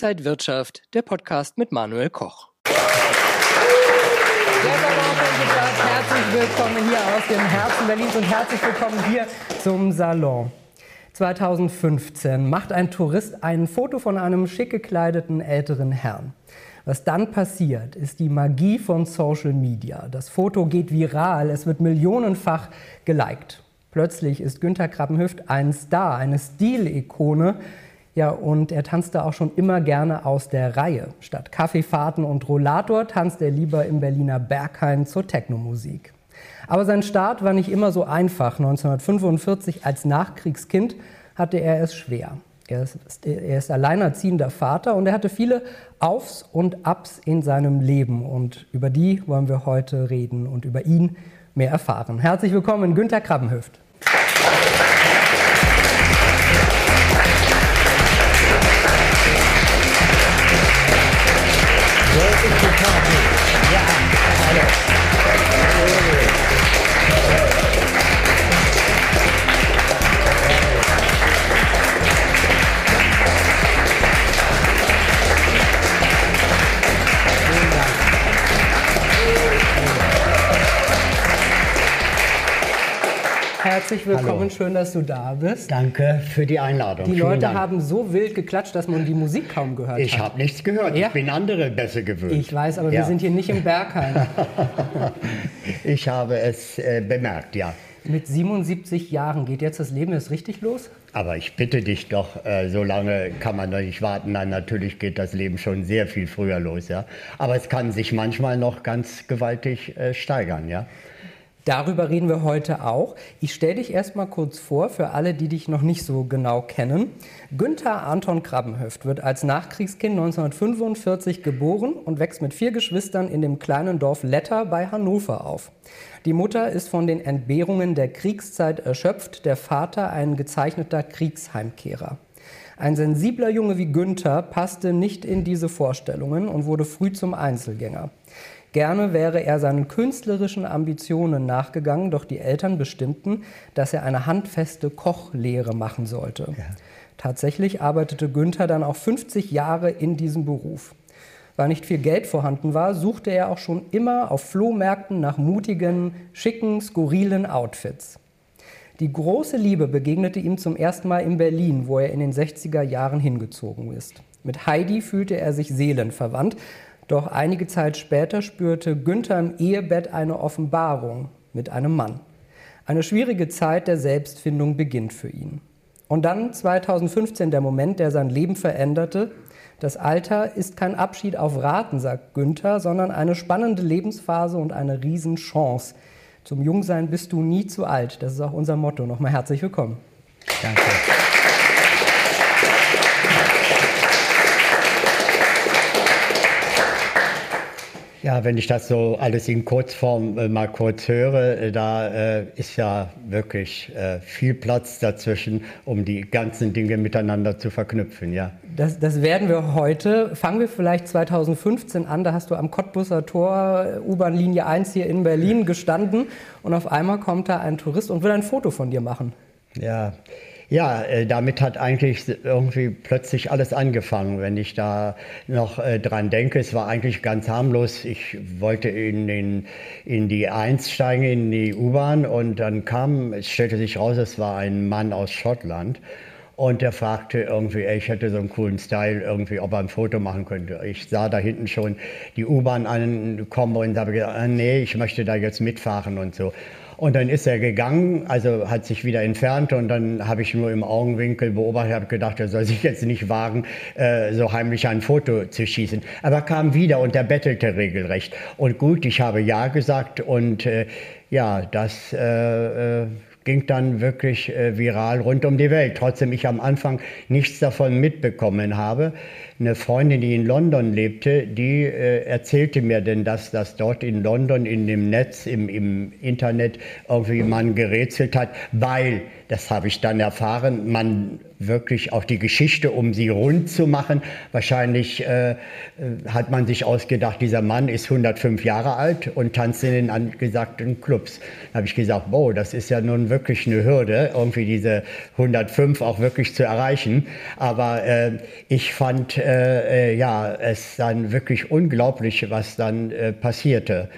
Inside Wirtschaft, der Podcast mit Manuel Koch. Herzlich willkommen hier aus dem Herzen Berlins und herzlich willkommen hier zum Salon. 2015 macht ein Tourist ein Foto von einem schick gekleideten älteren Herrn. Was dann passiert, ist die Magie von Social Media. Das Foto geht viral, es wird millionenfach geliked. Plötzlich ist Günter Krabbenhüft ein Star, eine Stilikone. Ja, und er tanzte auch schon immer gerne aus der Reihe. Statt Kaffeefahrten und Rollator tanzt er lieber im Berliner Berghain zur Technomusik. Aber sein Start war nicht immer so einfach. 1945 als Nachkriegskind hatte er es schwer. Er ist, er ist alleinerziehender Vater und er hatte viele Aufs und Abs in seinem Leben. Und über die wollen wir heute reden und über ihn mehr erfahren. Herzlich willkommen, Günter Krabbenhüft. Herzlich willkommen, Hallo. schön, dass du da bist. Danke für die Einladung. Die Vielen Leute Dank. haben so wild geklatscht, dass man die Musik kaum gehört ich hat. Ich habe nichts gehört, ja? ich bin andere besser gewöhnt. Ich weiß, aber ja. wir sind hier nicht im Bergheim. ich habe es äh, bemerkt, ja. Mit 77 Jahren geht jetzt das Leben jetzt richtig los? Aber ich bitte dich doch, äh, so lange kann man doch nicht warten. Nein, natürlich geht das Leben schon sehr viel früher los, ja. Aber es kann sich manchmal noch ganz gewaltig äh, steigern, ja. Darüber reden wir heute auch. Ich stelle dich erstmal kurz vor für alle, die dich noch nicht so genau kennen. Günther Anton Krabbenhöft wird als Nachkriegskind 1945 geboren und wächst mit vier Geschwistern in dem kleinen Dorf Letter bei Hannover auf. Die Mutter ist von den Entbehrungen der Kriegszeit erschöpft, der Vater ein gezeichneter Kriegsheimkehrer. Ein sensibler Junge wie Günther passte nicht in diese Vorstellungen und wurde früh zum Einzelgänger. Gerne wäre er seinen künstlerischen Ambitionen nachgegangen, doch die Eltern bestimmten, dass er eine handfeste Kochlehre machen sollte. Ja. Tatsächlich arbeitete Günther dann auch 50 Jahre in diesem Beruf. Weil nicht viel Geld vorhanden war, suchte er auch schon immer auf Flohmärkten nach mutigen, schicken, skurrilen Outfits. Die große Liebe begegnete ihm zum ersten Mal in Berlin, wo er in den 60er Jahren hingezogen ist. Mit Heidi fühlte er sich seelenverwandt, doch einige Zeit später spürte Günther im Ehebett eine Offenbarung mit einem Mann. Eine schwierige Zeit der Selbstfindung beginnt für ihn. Und dann 2015 der Moment, der sein Leben veränderte. Das Alter ist kein Abschied auf Raten, sagt Günther, sondern eine spannende Lebensphase und eine Riesenchance. Zum Jungsein bist du nie zu alt. Das ist auch unser Motto. Nochmal herzlich willkommen. Danke. Ja, wenn ich das so alles in Kurzform äh, mal kurz höre, äh, da äh, ist ja wirklich äh, viel Platz dazwischen, um die ganzen Dinge miteinander zu verknüpfen, ja. Das, das werden wir heute. Fangen wir vielleicht 2015 an, da hast du am Cottbusser Tor, äh, U-Bahn-Linie 1 hier in Berlin gestanden und auf einmal kommt da ein Tourist und will ein Foto von dir machen. Ja, ja, äh, damit hat eigentlich irgendwie plötzlich alles angefangen. Wenn ich da noch äh, dran denke, es war eigentlich ganz harmlos. Ich wollte in, den, in die 1 steigen, in die U-Bahn und dann kam, es stellte sich raus, es war ein Mann aus Schottland. Und der fragte irgendwie, ich hätte so einen coolen Style, irgendwie, ob er ein Foto machen könnte. Ich sah da hinten schon die U-Bahn ankommen und habe gesagt, ah, nee, ich möchte da jetzt mitfahren und so. Und dann ist er gegangen, also hat sich wieder entfernt und dann habe ich nur im Augenwinkel beobachtet, habe gedacht, er soll sich jetzt nicht wagen, äh, so heimlich ein Foto zu schießen. Aber kam wieder und er bettelte regelrecht. Und gut, ich habe Ja gesagt und äh, ja, das äh, äh ging dann wirklich äh, viral rund um die Welt. Trotzdem ich am Anfang nichts davon mitbekommen habe. Eine Freundin, die in London lebte, die äh, erzählte mir denn, dass das dort in London in dem Netz, im, im Internet irgendwie man gerätselt hat, weil, das habe ich dann erfahren, man wirklich auch die Geschichte, um sie rund zu machen. Wahrscheinlich äh, äh hat man sich ausgedacht, dieser Mann ist 105 Jahre alt und tanzt in den angesagten Clubs. Da habe ich gesagt, wow, das ist ja nun wirklich eine Hürde, irgendwie diese 105 auch wirklich zu erreichen. Aber äh, ich fand äh, äh, ja es dann wirklich unglaublich, was dann äh, passierte.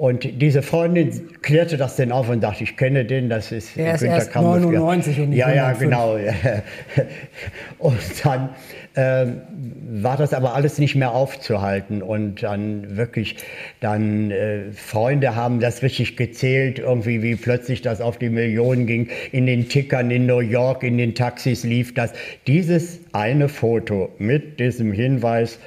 Und diese Freundin klärte das dann auf und sagte, ich kenne den, das ist er ist Günter erst 99 und nicht Ja, ja, genau. Und dann äh, war das aber alles nicht mehr aufzuhalten und dann wirklich, dann äh, Freunde haben das richtig gezählt, irgendwie wie plötzlich das auf die Millionen ging, in den Tickern in New York, in den Taxis lief das. Dieses eine Foto mit diesem Hinweis,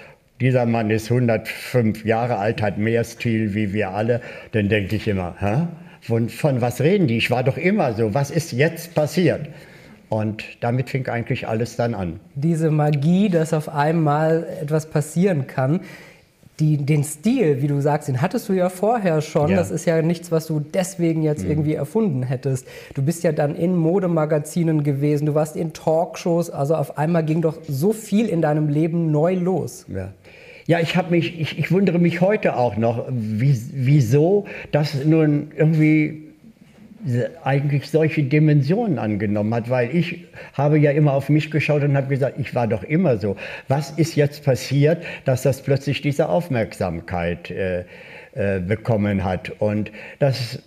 dieser Mann ist 105 Jahre alt, hat mehr Stil wie wir alle, dann denke ich immer, hä? Von, von was reden die? Ich war doch immer so. Was ist jetzt passiert? Und damit fing eigentlich alles dann an. Diese Magie, dass auf einmal etwas passieren kann, die, den Stil, wie du sagst, den hattest du ja vorher schon. Ja. Das ist ja nichts, was du deswegen jetzt mhm. irgendwie erfunden hättest. Du bist ja dann in Modemagazinen gewesen, du warst in Talkshows. Also auf einmal ging doch so viel in deinem Leben neu los. Ja. Ja, ich habe mich, ich, ich, wundere mich heute auch noch, wie, wieso das nun irgendwie eigentlich solche Dimensionen angenommen hat, weil ich habe ja immer auf mich geschaut und habe gesagt, ich war doch immer so. Was ist jetzt passiert, dass das plötzlich diese Aufmerksamkeit äh, äh, bekommen hat? Und das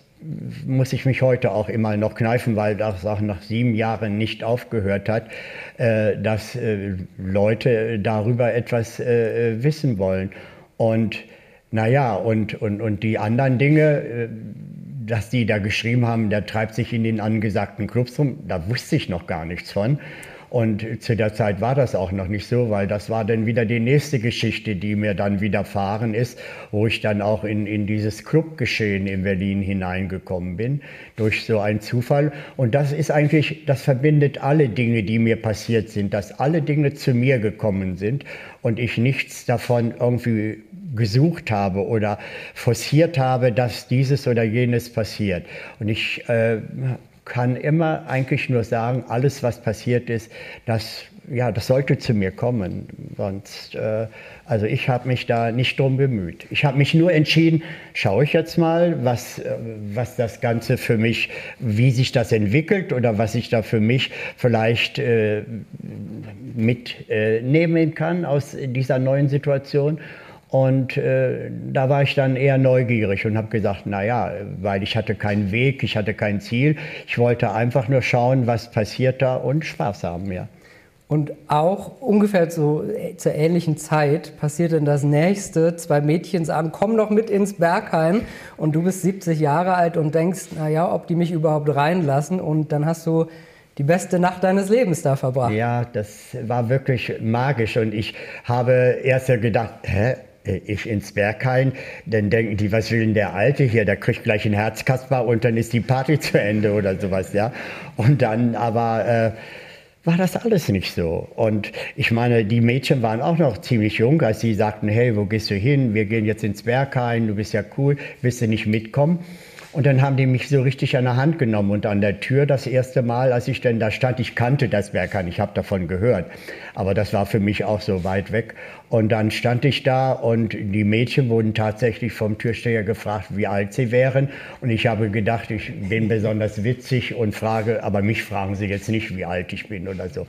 muss ich mich heute auch immer noch kneifen, weil das auch nach sieben Jahren nicht aufgehört hat, äh, dass äh, Leute darüber etwas äh, wissen wollen. Und naja, und, und, und die anderen Dinge, dass die da geschrieben haben, der treibt sich in den angesagten Clubs rum, da wusste ich noch gar nichts von. Und zu der Zeit war das auch noch nicht so, weil das war dann wieder die nächste Geschichte, die mir dann widerfahren ist, wo ich dann auch in, in dieses Clubgeschehen in Berlin hineingekommen bin, durch so einen Zufall. Und das ist eigentlich, das verbindet alle Dinge, die mir passiert sind, dass alle Dinge zu mir gekommen sind und ich nichts davon irgendwie gesucht habe oder forciert habe, dass dieses oder jenes passiert. Und ich äh, kann immer eigentlich nur sagen, alles, was passiert ist, das, ja, das sollte zu mir kommen. Sonst, äh, also ich habe mich da nicht drum bemüht. Ich habe mich nur entschieden, schaue ich jetzt mal, was, äh, was das Ganze für mich, wie sich das entwickelt oder was ich da für mich vielleicht äh, mitnehmen kann aus dieser neuen Situation. Und äh, da war ich dann eher neugierig und habe gesagt, na ja, weil ich hatte keinen Weg, ich hatte kein Ziel. Ich wollte einfach nur schauen, was passiert da und Spaß haben, ja. Und auch ungefähr so äh, zur ähnlichen Zeit passiert dann das nächste. Zwei Mädchen sagen, komm doch mit ins Bergheim. Und du bist 70 Jahre alt und denkst, na ja, ob die mich überhaupt reinlassen. Und dann hast du die beste Nacht deines Lebens da verbracht. Ja, das war wirklich magisch. Und ich habe erst gedacht, hä, ich ins Berghain, dann denken die, was will denn der Alte hier, der kriegt gleich ein Herzkasper und dann ist die Party zu Ende oder sowas, ja. Und dann aber äh, war das alles nicht so. Und ich meine, die Mädchen waren auch noch ziemlich jung, als sie sagten, hey, wo gehst du hin? Wir gehen jetzt ins Berghain, du bist ja cool, willst du nicht mitkommen? Und dann haben die mich so richtig an der Hand genommen und an der Tür das erste Mal, als ich denn da stand, ich kannte das Berghain, ich habe davon gehört, aber das war für mich auch so weit weg. Und dann stand ich da und die Mädchen wurden tatsächlich vom Türsteher gefragt, wie alt sie wären. Und ich habe gedacht, ich bin besonders witzig und frage, aber mich fragen sie jetzt nicht, wie alt ich bin oder so.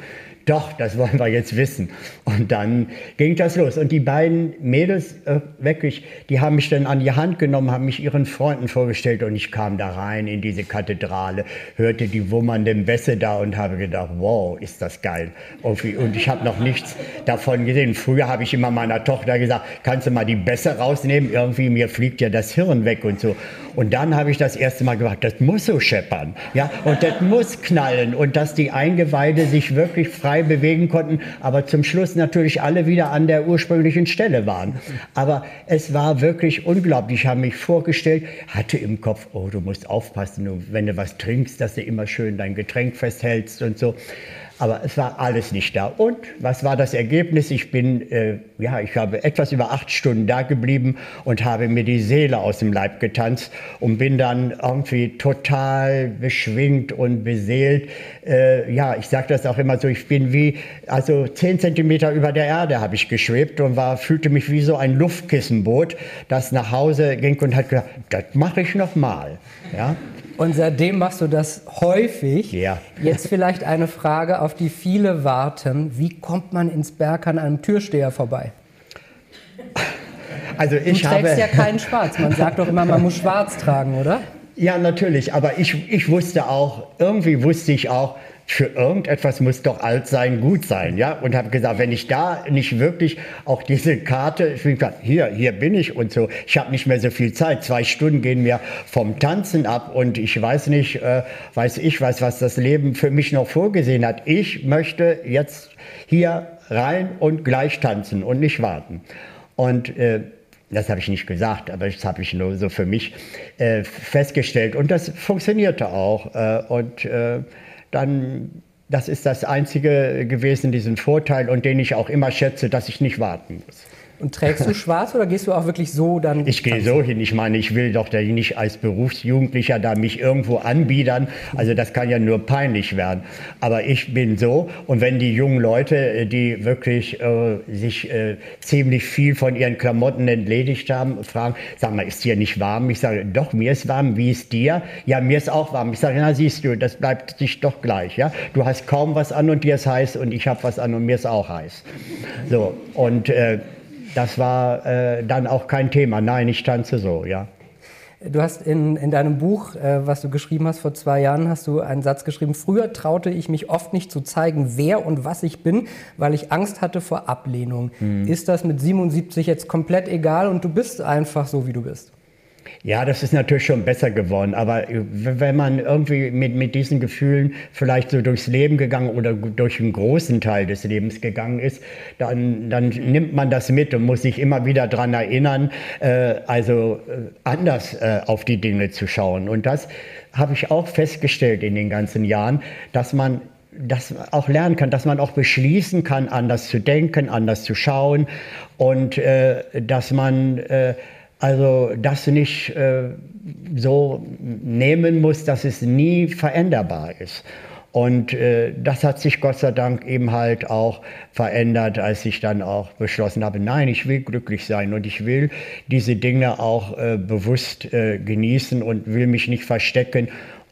Doch, das wollen wir jetzt wissen. Und dann ging das los. Und die beiden Mädels, äh, wirklich, die haben mich dann an die Hand genommen, haben mich ihren Freunden vorgestellt und ich kam da rein in diese Kathedrale, hörte die wummernden Bässe da und habe gedacht, wow, ist das geil. Und ich habe noch nichts davon gesehen. Früher habe ich immer meiner Tochter gesagt, kannst du mal die Bässe rausnehmen? Irgendwie mir fliegt ja das Hirn weg und so. Und dann habe ich das erste Mal gesagt, das muss so scheppern. Ja? Und das muss knallen. Und dass die Eingeweide sich wirklich frei bewegen konnten, aber zum Schluss natürlich alle wieder an der ursprünglichen Stelle waren. Aber es war wirklich unglaublich. Ich habe mich vorgestellt, hatte im Kopf, oh, du musst aufpassen, wenn du was trinkst, dass du immer schön dein Getränk festhältst und so. Aber es war alles nicht da. Und was war das Ergebnis? Ich bin, äh, ja, ich habe etwas über acht Stunden da geblieben und habe mir die Seele aus dem Leib getanzt und bin dann irgendwie total beschwingt und beseelt. Äh, ja, ich sage das auch immer so, ich bin wie, also zehn Zentimeter über der Erde habe ich geschwebt und war, fühlte mich wie so ein Luftkissenboot, das nach Hause ging und hat gesagt, das mache ich noch mal. Ja? Und seitdem machst du das häufig. Ja. Jetzt vielleicht eine Frage, auf die viele warten. Wie kommt man ins Berg an einem Türsteher vorbei? Also ich du trägst habe ja keinen Schwarz. Man sagt doch immer, man muss Schwarz tragen, oder? Ja, natürlich. Aber ich, ich wusste auch, irgendwie wusste ich auch, für irgendetwas muss doch alt sein, gut sein, ja. Und habe gesagt, wenn ich da nicht wirklich auch diese Karte, ich bin gesagt, hier, hier bin ich und so. Ich habe nicht mehr so viel Zeit. Zwei Stunden gehen mir vom Tanzen ab und ich weiß nicht, äh, weiß ich was, was das Leben für mich noch vorgesehen hat. Ich möchte jetzt hier rein und gleich tanzen und nicht warten. Und äh, das habe ich nicht gesagt, aber das habe ich nur so für mich äh, festgestellt. Und das funktionierte auch. Äh, und äh, dann, das ist das Einzige gewesen, diesen Vorteil und den ich auch immer schätze, dass ich nicht warten muss. Und trägst du schwarz oder gehst du auch wirklich so dann? Ich gehe so hin. Ich meine, ich will doch nicht als Berufsjugendlicher da mich irgendwo anbiedern. Also das kann ja nur peinlich werden. Aber ich bin so. Und wenn die jungen Leute, äh, die wirklich äh, sich äh, ziemlich viel von ihren Klamotten entledigt haben, fragen, sag mal, ist dir nicht warm? Ich sage, doch, mir ist warm. Wie ist dir? Ja, mir ist auch warm. Ich sage, na siehst du, das bleibt sich doch gleich. Ja, du hast kaum was an und dir ist heiß und ich habe was an und mir ist auch heiß. So und äh, das war äh, dann auch kein Thema. Nein, ich tanze so, ja. Du hast in, in deinem Buch, äh, was du geschrieben hast vor zwei Jahren, hast du einen Satz geschrieben, früher traute ich mich oft nicht zu zeigen, wer und was ich bin, weil ich Angst hatte vor Ablehnung. Mhm. Ist das mit 77 jetzt komplett egal und du bist einfach so, wie du bist? Ja, das ist natürlich schon besser geworden. Aber äh, wenn man irgendwie mit, mit diesen Gefühlen vielleicht so durchs Leben gegangen oder durch einen großen Teil des Lebens gegangen ist, dann, dann nimmt man das mit und muss sich immer wieder daran erinnern, äh, also äh, anders äh, auf die Dinge zu schauen. Und das habe ich auch festgestellt in den ganzen Jahren, dass man das auch lernen kann, dass man auch beschließen kann, anders zu denken, anders zu schauen und äh, dass man also das nicht äh, so nehmen muss, dass es nie veränderbar ist. Und äh, das hat sich Gott sei Dank eben halt auch verändert, als ich dann auch beschlossen habe, nein, ich will glücklich sein und ich will diese Dinge auch äh, bewusst äh, genießen und will mich nicht verstecken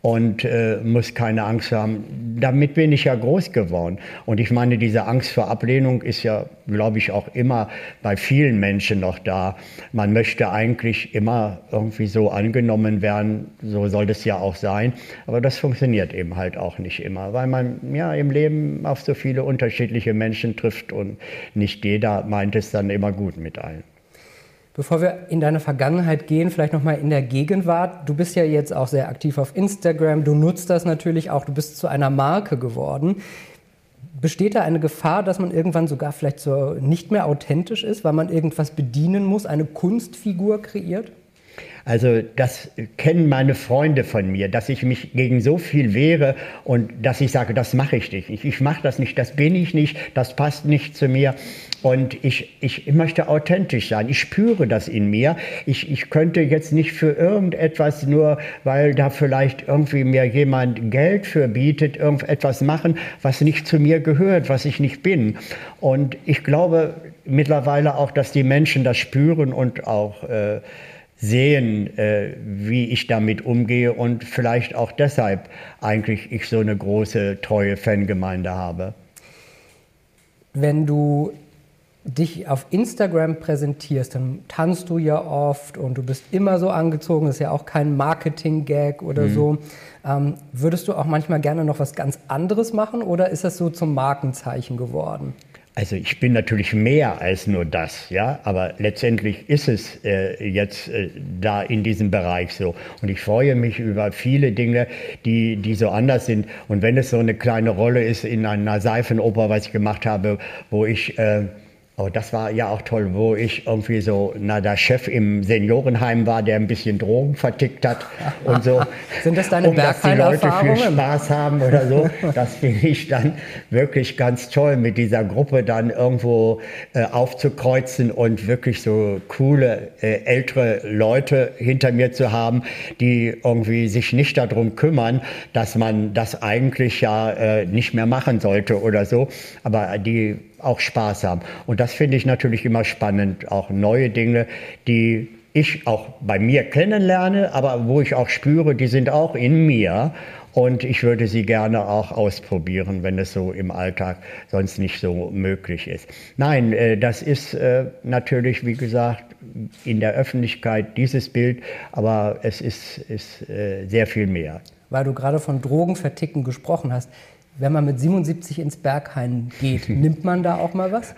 und äh, muss keine Angst haben. Damit bin ich ja groß geworden. Und ich meine, diese Angst vor Ablehnung ist ja, glaube ich, auch immer bei vielen Menschen noch da. Man möchte eigentlich immer irgendwie so angenommen werden, so soll das ja auch sein. Aber das funktioniert eben halt auch nicht immer, weil man ja im Leben auf so viele unterschiedliche Menschen trifft und nicht jeder meint es dann immer gut mit allen. Bevor wir in deine Vergangenheit gehen, vielleicht noch mal in der Gegenwart. Du bist ja jetzt auch sehr aktiv auf Instagram. Du nutzt das natürlich auch. Du bist zu einer Marke geworden. Besteht da eine Gefahr, dass man irgendwann sogar vielleicht so nicht mehr authentisch ist, weil man irgendwas bedienen muss, eine Kunstfigur kreiert? Also das kennen meine Freunde von mir, dass ich mich gegen so viel wehre und dass ich sage, das mache ich nicht. Ich, ich mache das nicht, das bin ich nicht, das passt nicht zu mir. Und ich, ich möchte authentisch sein. Ich spüre das in mir. Ich, ich könnte jetzt nicht für irgendetwas, nur weil da vielleicht irgendwie mir jemand Geld für bietet, irgendetwas machen, was nicht zu mir gehört, was ich nicht bin. Und ich glaube mittlerweile auch, dass die Menschen das spüren und auch äh, sehen, äh, wie ich damit umgehe und vielleicht auch deshalb eigentlich ich so eine große, treue Fangemeinde habe. Wenn du dich auf Instagram präsentierst, dann tanzt du ja oft und du bist immer so angezogen, das ist ja auch kein Marketing-Gag oder mhm. so. Ähm, würdest du auch manchmal gerne noch was ganz anderes machen oder ist das so zum Markenzeichen geworden? Also ich bin natürlich mehr als nur das, ja, aber letztendlich ist es äh, jetzt äh, da in diesem Bereich so. Und ich freue mich über viele Dinge, die, die so anders sind. Und wenn es so eine kleine Rolle ist in einer Seifenoper, was ich gemacht habe, wo ich äh, Oh, das war ja auch toll, wo ich irgendwie so, na, der Chef im Seniorenheim war, der ein bisschen Drogen vertickt hat und so. Sind das deine um, dass die Leute viel Spaß haben oder so. Das finde ich dann wirklich ganz toll, mit dieser Gruppe dann irgendwo äh, aufzukreuzen und wirklich so coole äh, ältere Leute hinter mir zu haben, die irgendwie sich nicht darum kümmern, dass man das eigentlich ja äh, nicht mehr machen sollte oder so, aber die auch haben. Und das finde ich natürlich immer spannend, auch neue Dinge, die ich auch bei mir kennenlerne, aber wo ich auch spüre, die sind auch in mir. Und ich würde sie gerne auch ausprobieren, wenn es so im Alltag sonst nicht so möglich ist. Nein, äh, das ist äh, natürlich, wie gesagt, in der Öffentlichkeit dieses Bild, aber es ist, ist äh, sehr viel mehr. Weil du gerade von Drogenverticken gesprochen hast. Wenn man mit 77 ins Berghain geht, nimmt man da auch mal was?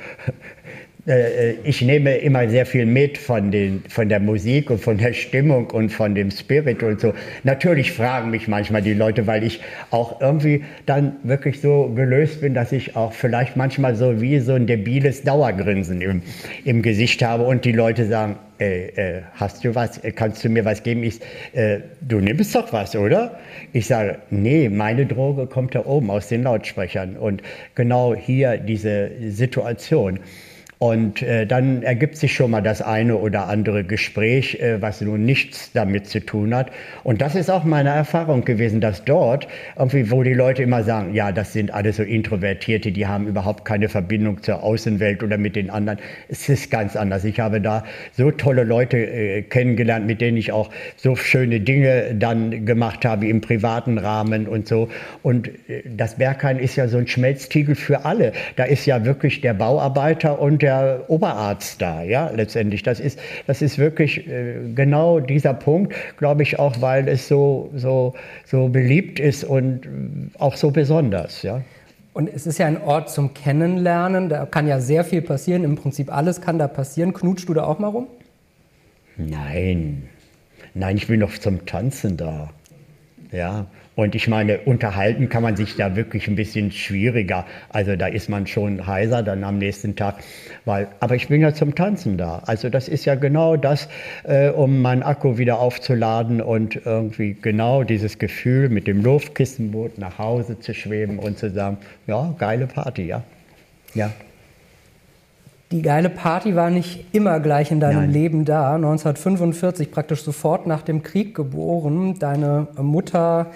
Äh, ich nehme immer sehr viel mit von, den, von der Musik und von der Stimmung und von dem Spirit und so. Natürlich fragen mich manchmal die Leute, weil ich auch irgendwie dann wirklich so gelöst bin, dass ich auch vielleicht manchmal so wie so ein debiles Dauergrinsen im, im Gesicht habe und die Leute sagen, äh, äh, hast du was, kannst du mir was geben? Ich, äh, du nimmst doch was, oder? Ich sage, nee, meine Droge kommt da oben aus den Lautsprechern und genau hier diese Situation. Und äh, dann ergibt sich schon mal das eine oder andere Gespräch, äh, was nun nichts damit zu tun hat. Und das ist auch meine Erfahrung gewesen, dass dort, irgendwie, wo die Leute immer sagen, ja, das sind alle so Introvertierte, die haben überhaupt keine Verbindung zur Außenwelt oder mit den anderen. Es ist ganz anders. Ich habe da so tolle Leute äh, kennengelernt, mit denen ich auch so schöne Dinge dann gemacht habe im privaten Rahmen und so. Und äh, das Berghain ist ja so ein Schmelztiegel für alle. Da ist ja wirklich der Bauarbeiter und der der Oberarzt da, ja, letztendlich. Das ist, das ist wirklich äh, genau dieser Punkt, glaube ich, auch weil es so, so, so beliebt ist und äh, auch so besonders, ja. Und es ist ja ein Ort zum Kennenlernen, da kann ja sehr viel passieren, im Prinzip alles kann da passieren. Knutschst du da auch mal rum? Nein, nein, ich bin noch zum Tanzen da. Ja, und ich meine, unterhalten kann man sich da wirklich ein bisschen schwieriger. Also da ist man schon heiser dann am nächsten Tag. Weil, aber ich bin ja zum Tanzen da. Also das ist ja genau das, äh, um meinen Akku wieder aufzuladen und irgendwie genau dieses Gefühl mit dem Luftkissenboot nach Hause zu schweben und zu sagen, ja, geile Party, ja. Ja. Die geile Party war nicht immer gleich in deinem Nein. Leben da. 1945, praktisch sofort nach dem Krieg geboren. Deine Mutter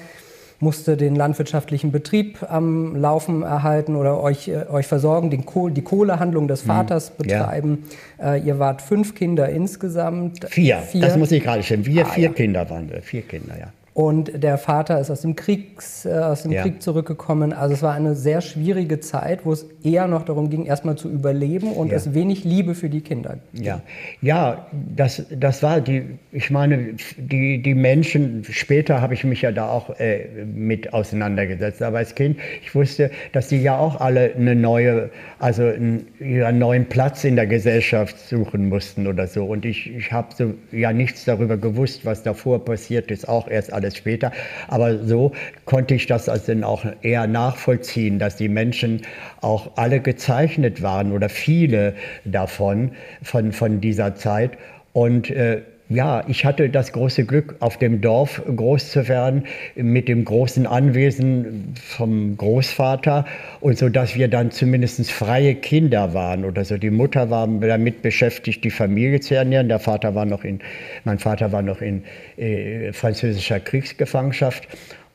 musste den landwirtschaftlichen Betrieb am Laufen erhalten oder euch, äh, euch versorgen, den Kohl, die Kohlehandlung des mhm. Vaters betreiben. Ja. Äh, ihr wart fünf Kinder insgesamt. Vier, vier. das muss ich gerade stellen. Wir ah, vier ja. Kinder waren wir, vier Kinder, ja. Und der Vater ist aus dem, Kriegs, äh, aus dem ja. Krieg zurückgekommen. Also es war eine sehr schwierige Zeit, wo es eher noch darum ging, erstmal zu überleben und ja. es wenig Liebe für die Kinder. Ja, ja das, das war die, ich meine, die, die Menschen, später habe ich mich ja da auch äh, mit auseinandergesetzt, aber als Kind, ich wusste, dass die ja auch alle eine neue, also einen, einen neuen Platz in der Gesellschaft suchen mussten oder so. Und ich, ich habe so ja nichts darüber gewusst, was davor passiert ist, auch erst alles später. Aber so konnte ich das also dann auch eher nachvollziehen, dass die Menschen auch alle gezeichnet waren oder viele davon, von, von dieser Zeit. Und äh, ja, ich hatte das große Glück, auf dem Dorf groß zu werden, mit dem großen Anwesen vom Großvater und so, dass wir dann zumindest freie Kinder waren oder so. Die Mutter war damit beschäftigt, die Familie zu ernähren. Der Vater war noch in, mein Vater war noch in äh, französischer Kriegsgefangenschaft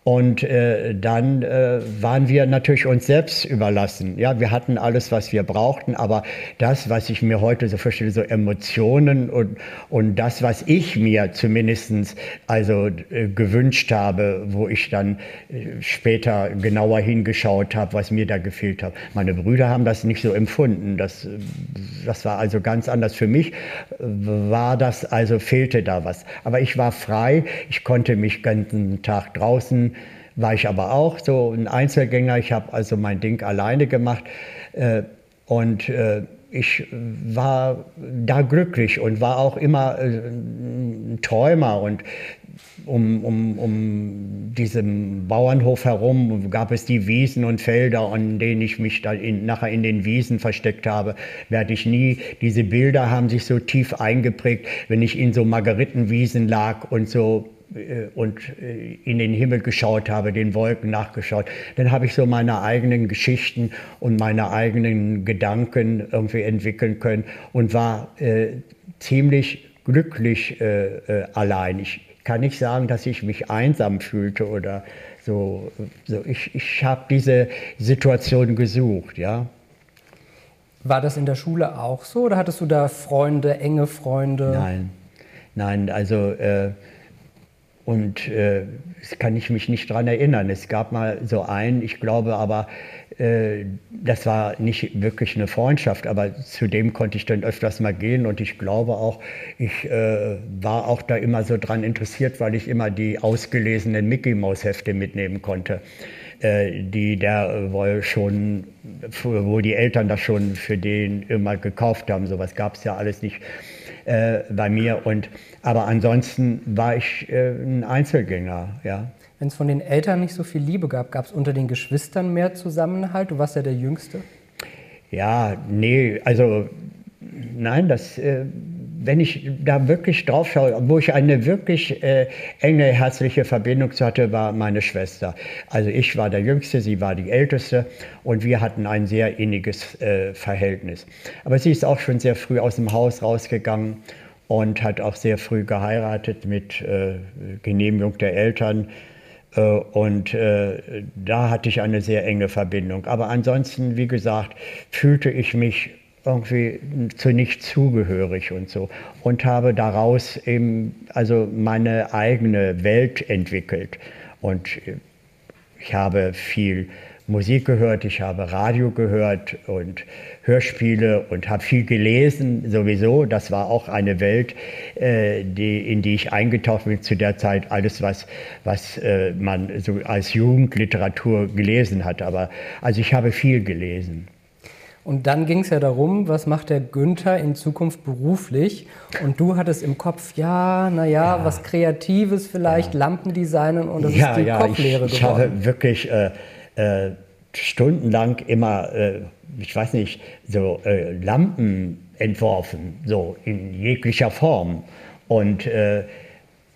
und äh, dann äh, waren wir natürlich uns selbst überlassen. Ja, wir hatten alles, was wir brauchten, aber das, was ich mir heute so vorstelle, so Emotionen und, und das, was ich mir zumindestens also äh, gewünscht habe, wo ich dann äh, später genauer hingeschaut habe, was mir da gefehlt hat. Meine Brüder haben das nicht so empfunden. Das, das war also ganz anders. Für mich war das, also fehlte da was. Aber ich war frei, ich konnte mich ganzen Tag draußen war ich aber auch so ein Einzelgänger. Ich habe also mein Ding alleine gemacht äh, und äh, ich war da glücklich und war auch immer äh, ein Träumer und um, um, um diesen Bauernhof herum gab es die Wiesen und Felder, an denen ich mich dann in, nachher in den Wiesen versteckt habe. Werde ich nie. Diese Bilder haben sich so tief eingeprägt, wenn ich in so Margaritenwiesen lag und so und äh, in den Himmel geschaut habe, den Wolken nachgeschaut, dann habe ich so meine eigenen Geschichten und meine eigenen Gedanken irgendwie entwickeln können und war äh, ziemlich glücklich äh, äh, allein. Ich kann nicht sagen, dass ich mich einsam fühlte oder so. so. Ich, ich habe diese Situation gesucht, ja. War das in der Schule auch so oder hattest du da Freunde, enge Freunde? Nein, nein, also äh, und äh, das kann ich mich nicht daran erinnern. Es gab mal so einen, ich glaube aber, äh, das war nicht wirklich eine Freundschaft, aber zu dem konnte ich dann öfters mal gehen und ich glaube auch, ich äh, war auch da immer so dran interessiert, weil ich immer die ausgelesenen Mickey Mouse Hefte mitnehmen konnte, äh, die der wohl schon, wo die Eltern das schon für den immer gekauft haben. Sowas gab es ja alles nicht äh, bei mir. Und, aber ansonsten war ich äh, ein Einzelgänger, ja. Wenn es von den Eltern nicht so viel Liebe gab, gab es unter den Geschwistern mehr Zusammenhalt? Du warst ja der Jüngste. Ja, nee, also nein, das, äh, wenn ich da wirklich drauf schaue, wo ich eine wirklich äh, enge herzliche Verbindung zu hatte, war meine Schwester. Also ich war der Jüngste, sie war die Älteste und wir hatten ein sehr inniges äh, Verhältnis. Aber sie ist auch schon sehr früh aus dem Haus rausgegangen und hat auch sehr früh geheiratet mit äh, Genehmigung der Eltern. Äh, und äh, da hatte ich eine sehr enge Verbindung. Aber ansonsten, wie gesagt, fühlte ich mich irgendwie zu nichts zugehörig und so. Und habe daraus eben also meine eigene Welt entwickelt. Und ich habe viel Musik gehört, ich habe Radio gehört und Hörspiele und habe viel gelesen sowieso. Das war auch eine Welt, äh, die, in die ich eingetaucht bin zu der Zeit. Alles, was, was äh, man so als Jugendliteratur gelesen hat. Aber also ich habe viel gelesen. Und dann ging es ja darum, was macht der Günther in Zukunft beruflich? Und du hattest im Kopf, ja, naja, ja. was Kreatives vielleicht, ja. Lampendesignen und das ja, ist die ja, Kochlehre ich, ich geworden. habe wirklich äh, äh, stundenlang immer, äh, ich weiß nicht, so äh, Lampen entworfen, so in jeglicher Form. Und äh,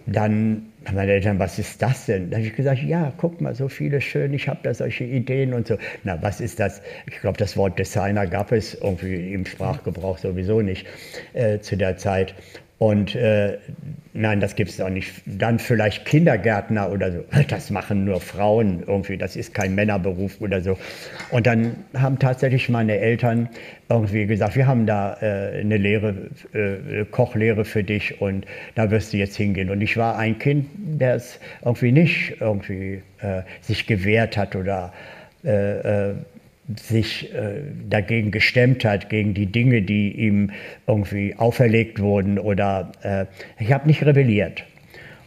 dann haben meine Eltern, was ist das denn? Da habe ich gesagt, ja, guck mal, so viele schön, ich habe da solche Ideen und so. Na, was ist das? Ich glaube, das Wort Designer gab es irgendwie im Sprachgebrauch sowieso nicht äh, zu der Zeit. Und äh, nein, das gibt es auch nicht. Dann vielleicht Kindergärtner oder so. Das machen nur Frauen irgendwie. Das ist kein Männerberuf oder so. Und dann haben tatsächlich meine Eltern irgendwie gesagt, wir haben da äh, eine Lehre, äh, Kochlehre für dich und da wirst du jetzt hingehen. Und ich war ein Kind, der es irgendwie nicht irgendwie äh, sich gewehrt hat oder äh, äh, sich äh, dagegen gestemmt hat, gegen die Dinge, die ihm irgendwie auferlegt wurden oder äh, ich habe nicht rebelliert.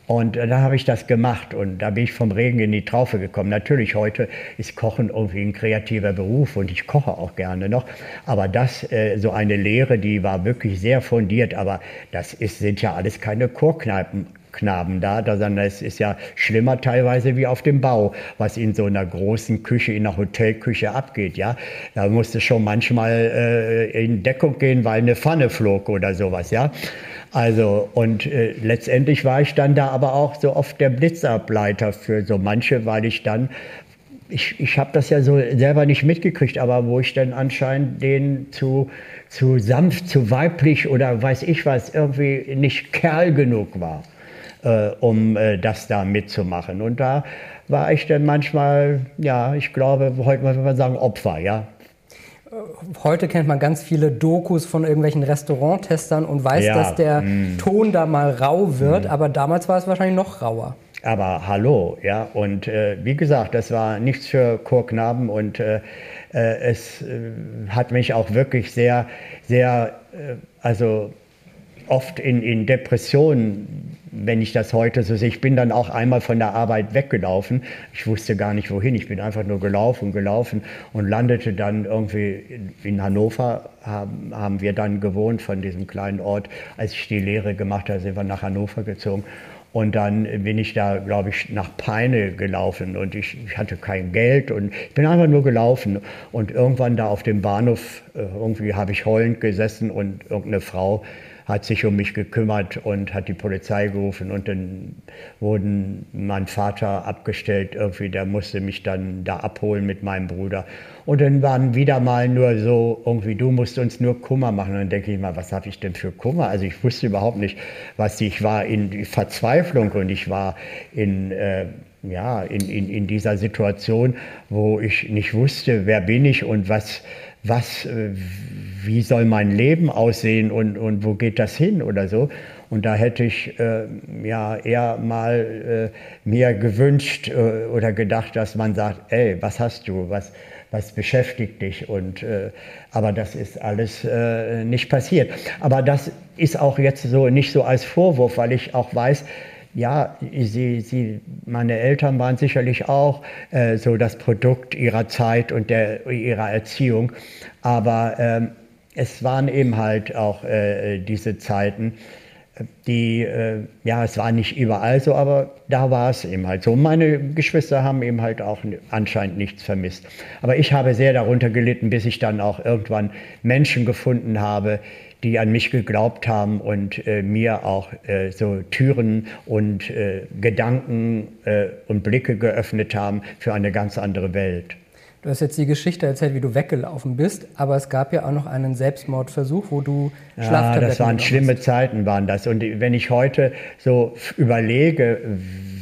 Und äh, da habe ich das gemacht und da bin ich vom Regen in die Traufe gekommen. Natürlich, heute ist Kochen irgendwie ein kreativer Beruf und ich koche auch gerne noch. Aber das, äh, so eine Lehre, die war wirklich sehr fundiert. Aber das ist, sind ja alles keine Chorkneipen Knaben da, sondern es ist ja schlimmer teilweise wie auf dem Bau, was in so einer großen Küche, in einer Hotelküche abgeht. Ja, da musste schon manchmal äh, in Deckung gehen, weil eine Pfanne flog oder sowas. Ja, also und äh, letztendlich war ich dann da aber auch so oft der Blitzableiter für so manche, weil ich dann ich, ich habe das ja so selber nicht mitgekriegt, aber wo ich dann anscheinend den zu, zu sanft, zu weiblich oder weiß ich was, irgendwie nicht Kerl genug war äh, um äh, das da mitzumachen. Und da war ich dann manchmal, ja, ich glaube, heute würde man sagen, Opfer, ja. Heute kennt man ganz viele Dokus von irgendwelchen Restauranttestern und weiß, ja, dass der mh. Ton da mal rau wird, mh. aber damals war es wahrscheinlich noch rauer. Aber hallo, ja, und äh, wie gesagt, das war nichts für Chorknaben und äh, äh es äh, hat mich auch wirklich sehr, sehr, äh, also oft in, in Depressionen wenn ich das heute so sehe, ich bin dann auch einmal von der Arbeit weggelaufen. Ich wusste gar nicht wohin. Ich bin einfach nur gelaufen, gelaufen und landete dann irgendwie in Hannover. Haben, wir dann gewohnt von diesem kleinen Ort. Als ich die Lehre gemacht habe, sind wir nach Hannover gezogen. Und dann bin ich da, glaube ich, nach Peine gelaufen und ich, ich, hatte kein Geld und ich bin einfach nur gelaufen. Und irgendwann da auf dem Bahnhof, äh, irgendwie habe ich heulend gesessen und irgendeine Frau hat sich um mich gekümmert und hat die Polizei gerufen und dann wurden mein Vater abgestellt, irgendwie, der musste mich dann da abholen mit meinem Bruder. Und dann waren wieder mal nur so, irgendwie, du musst uns nur Kummer machen. Und dann denke ich mal, was habe ich denn für Kummer? Also ich wusste überhaupt nicht, was ich war in Verzweiflung und ich war in... Äh, ja, in, in, in dieser Situation, wo ich nicht wusste, wer bin ich und was, was, äh, wie soll mein Leben aussehen und, und wo geht das hin oder so. Und da hätte ich äh, ja eher mal äh, mir gewünscht äh, oder gedacht, dass man sagt, ey, was hast du, was, was beschäftigt dich? Und, äh, aber das ist alles äh, nicht passiert. Aber das ist auch jetzt so nicht so als Vorwurf, weil ich auch weiß, ja, sie, sie, meine Eltern waren sicherlich auch äh, so das Produkt ihrer Zeit und der, ihrer Erziehung. Aber ähm, es waren eben halt auch äh, diese Zeiten, die, äh, ja, es war nicht überall so, aber da war es eben halt so. Meine Geschwister haben eben halt auch anscheinend nichts vermisst. Aber ich habe sehr darunter gelitten, bis ich dann auch irgendwann Menschen gefunden habe, die an mich geglaubt haben und äh, mir auch äh, so Türen und äh, Gedanken äh, und Blicke geöffnet haben für eine ganz andere Welt. Du hast jetzt die Geschichte erzählt, wie du weggelaufen bist, aber es gab ja auch noch einen Selbstmordversuch, wo du Schlaftabletten Ja, das waren schlimme Zeiten, waren das. Und wenn ich heute so überlege,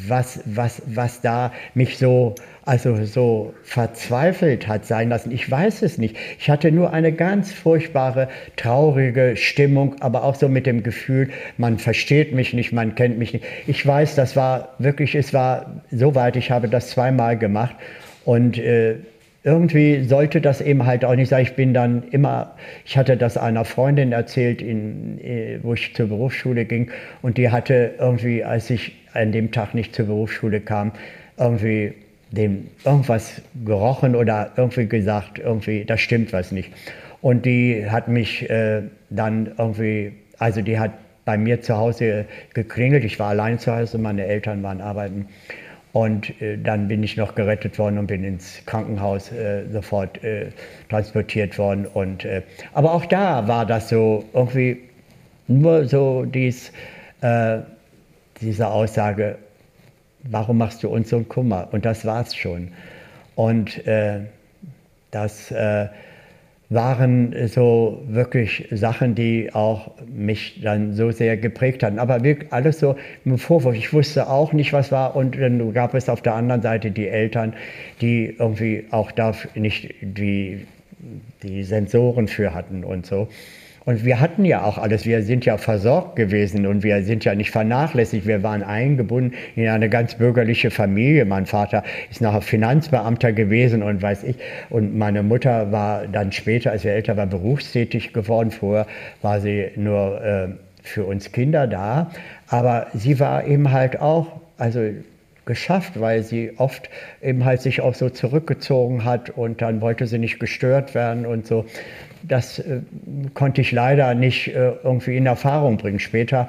was, was, was da mich so, also so verzweifelt hat sein lassen. Ich weiß es nicht. Ich hatte nur eine ganz furchtbare, traurige Stimmung, aber auch so mit dem Gefühl, man versteht mich nicht, man kennt mich nicht. Ich weiß, das war wirklich, es war so weit, ich habe das zweimal gemacht und äh, irgendwie sollte das eben halt auch nicht sein. Ich bin dann immer, ich hatte das einer Freundin erzählt, in, äh, wo ich zur Berufsschule ging und die hatte irgendwie, als ich an dem Tag nicht zur Berufsschule kam, irgendwie dem irgendwas gerochen oder irgendwie gesagt, irgendwie, da stimmt was nicht. Und die hat mich äh, dann irgendwie, also die hat bei mir zu Hause geklingelt. Ich war allein zu Hause, meine Eltern waren arbeiten. Und äh, dann bin ich noch gerettet worden und bin ins Krankenhaus äh, sofort äh, transportiert worden. Und, äh, aber auch da war das so irgendwie nur so dies, äh, diese Aussage, warum machst du uns so einen Kummer? Und das war es schon. Und äh, das waren so wirklich Sachen, die auch mich dann so sehr geprägt hatten. Aber wirklich alles so im Vorwurf. Ich wusste auch nicht, was war. Und dann gab es auf der anderen Seite die Eltern, die irgendwie auch da nicht die, die Sensoren für hatten und so. Und wir hatten ja auch alles, wir sind ja versorgt gewesen und wir sind ja nicht vernachlässigt. Wir waren eingebunden in eine ganz bürgerliche Familie. Mein Vater ist nachher Finanzbeamter gewesen und weiß ich. Und meine Mutter war dann später, als wir älter waren, berufstätig geworden. Vorher war sie nur äh, für uns Kinder da. Aber sie war eben halt auch, also geschafft, weil sie oft eben halt sich auch so zurückgezogen hat und dann wollte sie nicht gestört werden und so. Das äh, konnte ich leider nicht äh, irgendwie in Erfahrung bringen. Später,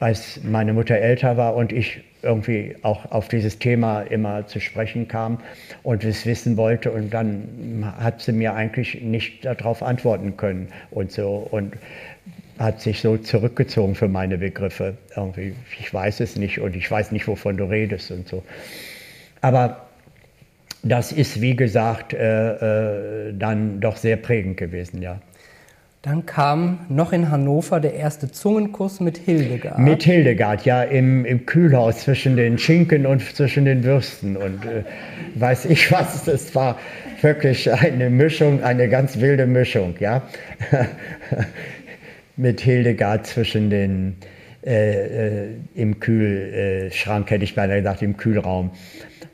als meine Mutter älter war und ich irgendwie auch auf dieses Thema immer zu sprechen kam und es wissen wollte und dann hat sie mir eigentlich nicht darauf antworten können und so und hat sich so zurückgezogen für meine Begriffe. Irgendwie, ich weiß es nicht und ich weiß nicht, wovon du redest und so. Aber das ist, wie gesagt, äh, äh, dann doch sehr prägend gewesen, ja. Dann kam noch in Hannover der erste Zungenkuss mit Hildegard. Mit Hildegard, ja, im, im Kühlhaus zwischen den Schinken und zwischen den Würsten. Und äh, weiß ich was, das war wirklich eine Mischung, eine ganz wilde Mischung, ja. mit Hildegard zwischen den, äh, äh, im Kühlschrank, hätte ich beinahe gesagt, im Kühlraum.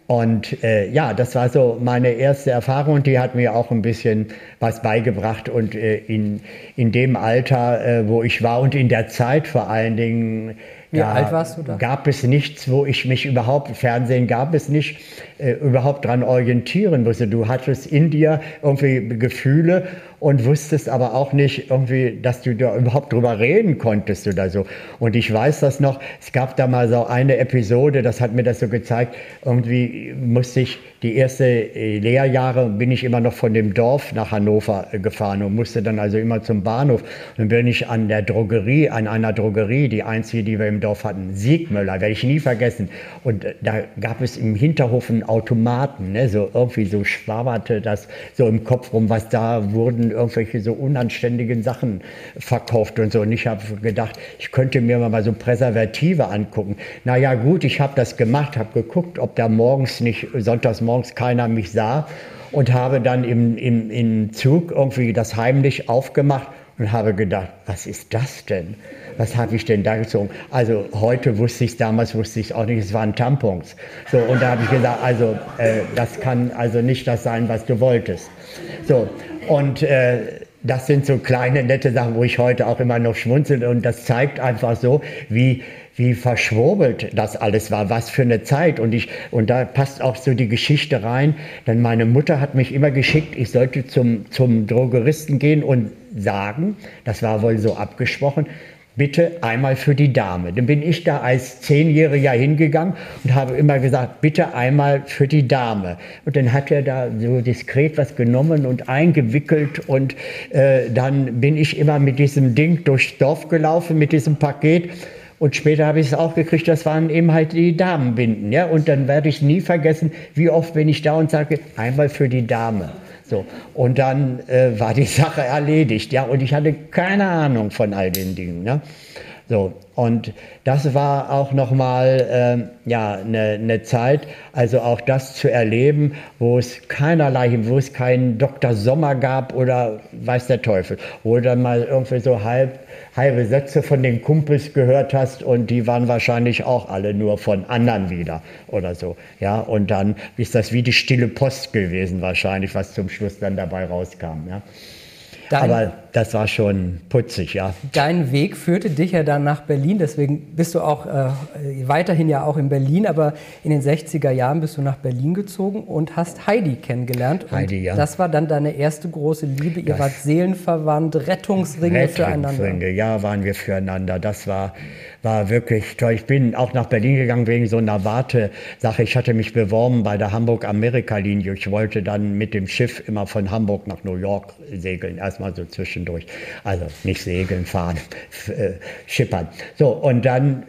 Und äh, ja, das war so meine erste Erfahrung und die hat mir auch ein bisschen was beigebracht. Und äh, in, in dem Alter, äh, wo ich war und in der Zeit vor allen Dingen, Wie alt warst du da? Gab es nichts, wo ich mich überhaupt, Fernsehen gab es nicht, äh, überhaupt dran orientieren musste. Du hattest in dir irgendwie Gefühle und wusstest aber auch nicht irgendwie, dass du da überhaupt drüber reden konntest oder so. Und ich weiß das noch, es gab da mal so eine Episode, das hat mir das so gezeigt, irgendwie musste ich die ersten äh, Lehrjahre bin ich immer noch von dem Dorf nach Hannover äh, gefahren und musste dann also immer zum Bahnhof. Und dann bin ich an der Drogerie, an einer Drogerie, die einzige, die wir im Dorf hatten, Siegmüller, werde ich nie vergessen. Und äh, da gab es im Hinterhof einen Automaten, ne? so irgendwie so schwabberte das so im Kopf rum, was da wurden irgendwelche so unanständigen Sachen verkauft und so. Und ich habe gedacht, ich könnte mir mal so Präservative angucken. Naja gut, ich habe das gemacht, habe geguckt, ob da morgens nicht, sonntags morgens keiner mich sah und habe dann im, im, im Zug irgendwie das heimlich aufgemacht und habe gedacht, was ist das denn? Was habe ich denn da gezogen? Also heute wusste ich es, damals wusste ich es auch nicht, es waren Tampons. So, und da habe ich gesagt, also äh, das kann also nicht das sein, was du wolltest. So, und äh, das sind so kleine, nette Sachen, wo ich heute auch immer noch schmunzel. Und das zeigt einfach so, wie, wie verschwurbelt das alles war, was für eine Zeit. Und, ich, und da passt auch so die Geschichte rein, denn meine Mutter hat mich immer geschickt, ich sollte zum, zum Drogeristen gehen und sagen, das war wohl so abgesprochen, bitte einmal für die Dame. Dann bin ich da als Zehnjähriger hingegangen und habe immer gesagt, bitte einmal für die Dame. Und dann hat er da so diskret was genommen und eingewickelt und äh, dann bin ich immer mit diesem Ding durchs Dorf gelaufen, mit diesem Paket. Und später habe ich es auch gekriegt, das waren eben halt die Damenbinden. Ja? Und dann werde ich nie vergessen, wie oft bin ich da und sage, einmal für die Dame. So, und dann äh, war die Sache erledigt, ja, und ich hatte keine Ahnung von all den Dingen. Ne? So, und das war auch nochmal äh, ja, eine ne Zeit, also auch das zu erleben, wo es keinerlei, wo es keinen Dr. Sommer gab oder weiß der Teufel, wo dann mal irgendwie so halb halbe Sätze von den Kumpels gehört hast und die waren wahrscheinlich auch alle nur von anderen wieder oder so. Ja, und dann ist das wie die stille Post gewesen wahrscheinlich, was zum Schluss dann dabei rauskam. Ja. Dein, Aber das war schon putzig, ja. Dein Weg führte dich ja dann nach Berlin, deswegen bist du auch äh, weiterhin ja auch in Berlin, aber in den 60er Jahren bist du nach Berlin gezogen und hast Heidi kennengelernt. Heidi, ja. Das war dann deine erste große Liebe. Ihr das wart seelenverwandt, Rettungsringe, Rettungsringe füreinander. Ja, waren wir füreinander. Das war war wirklich toll. Ich bin auch nach Berlin gegangen wegen so einer Wartesache. Ich hatte mich beworben bei der Hamburg-Amerika-Linie. Ich wollte dann mit dem Schiff immer von Hamburg nach New York segeln, erstmal so zwischendurch. Also nicht segeln, fahren, äh, schippern. So, und dann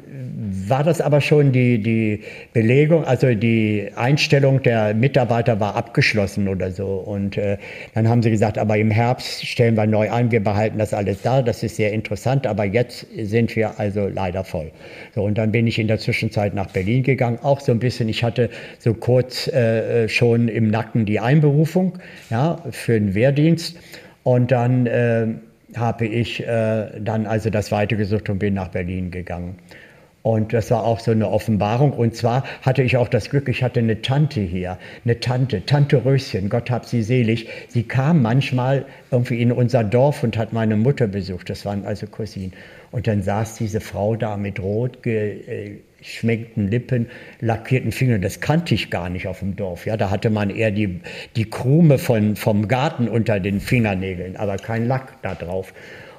war das aber schon die, die Belegung, also die Einstellung der Mitarbeiter war abgeschlossen oder so. Und äh, dann haben sie gesagt, aber im Herbst stellen wir neu ein, wir behalten das alles da, das ist sehr interessant, aber jetzt sind wir also leider voll. So, und dann bin ich in der Zwischenzeit nach Berlin gegangen, auch so ein bisschen, ich hatte so kurz äh, schon im Nacken die Einberufung ja, für den Wehrdienst und dann äh, habe ich äh, dann also das weitergesucht und bin nach Berlin gegangen. Und das war auch so eine Offenbarung. Und zwar hatte ich auch das Glück, ich hatte eine Tante hier, eine Tante, Tante Röschen, Gott hab sie selig. Sie kam manchmal irgendwie in unser Dorf und hat meine Mutter besucht. Das waren also Cousinen. Und dann saß diese Frau da mit rot geschmeckten Lippen, lackierten Fingern. Das kannte ich gar nicht auf dem Dorf. Ja, da hatte man eher die, die Krume von, vom Garten unter den Fingernägeln, aber kein Lack da drauf.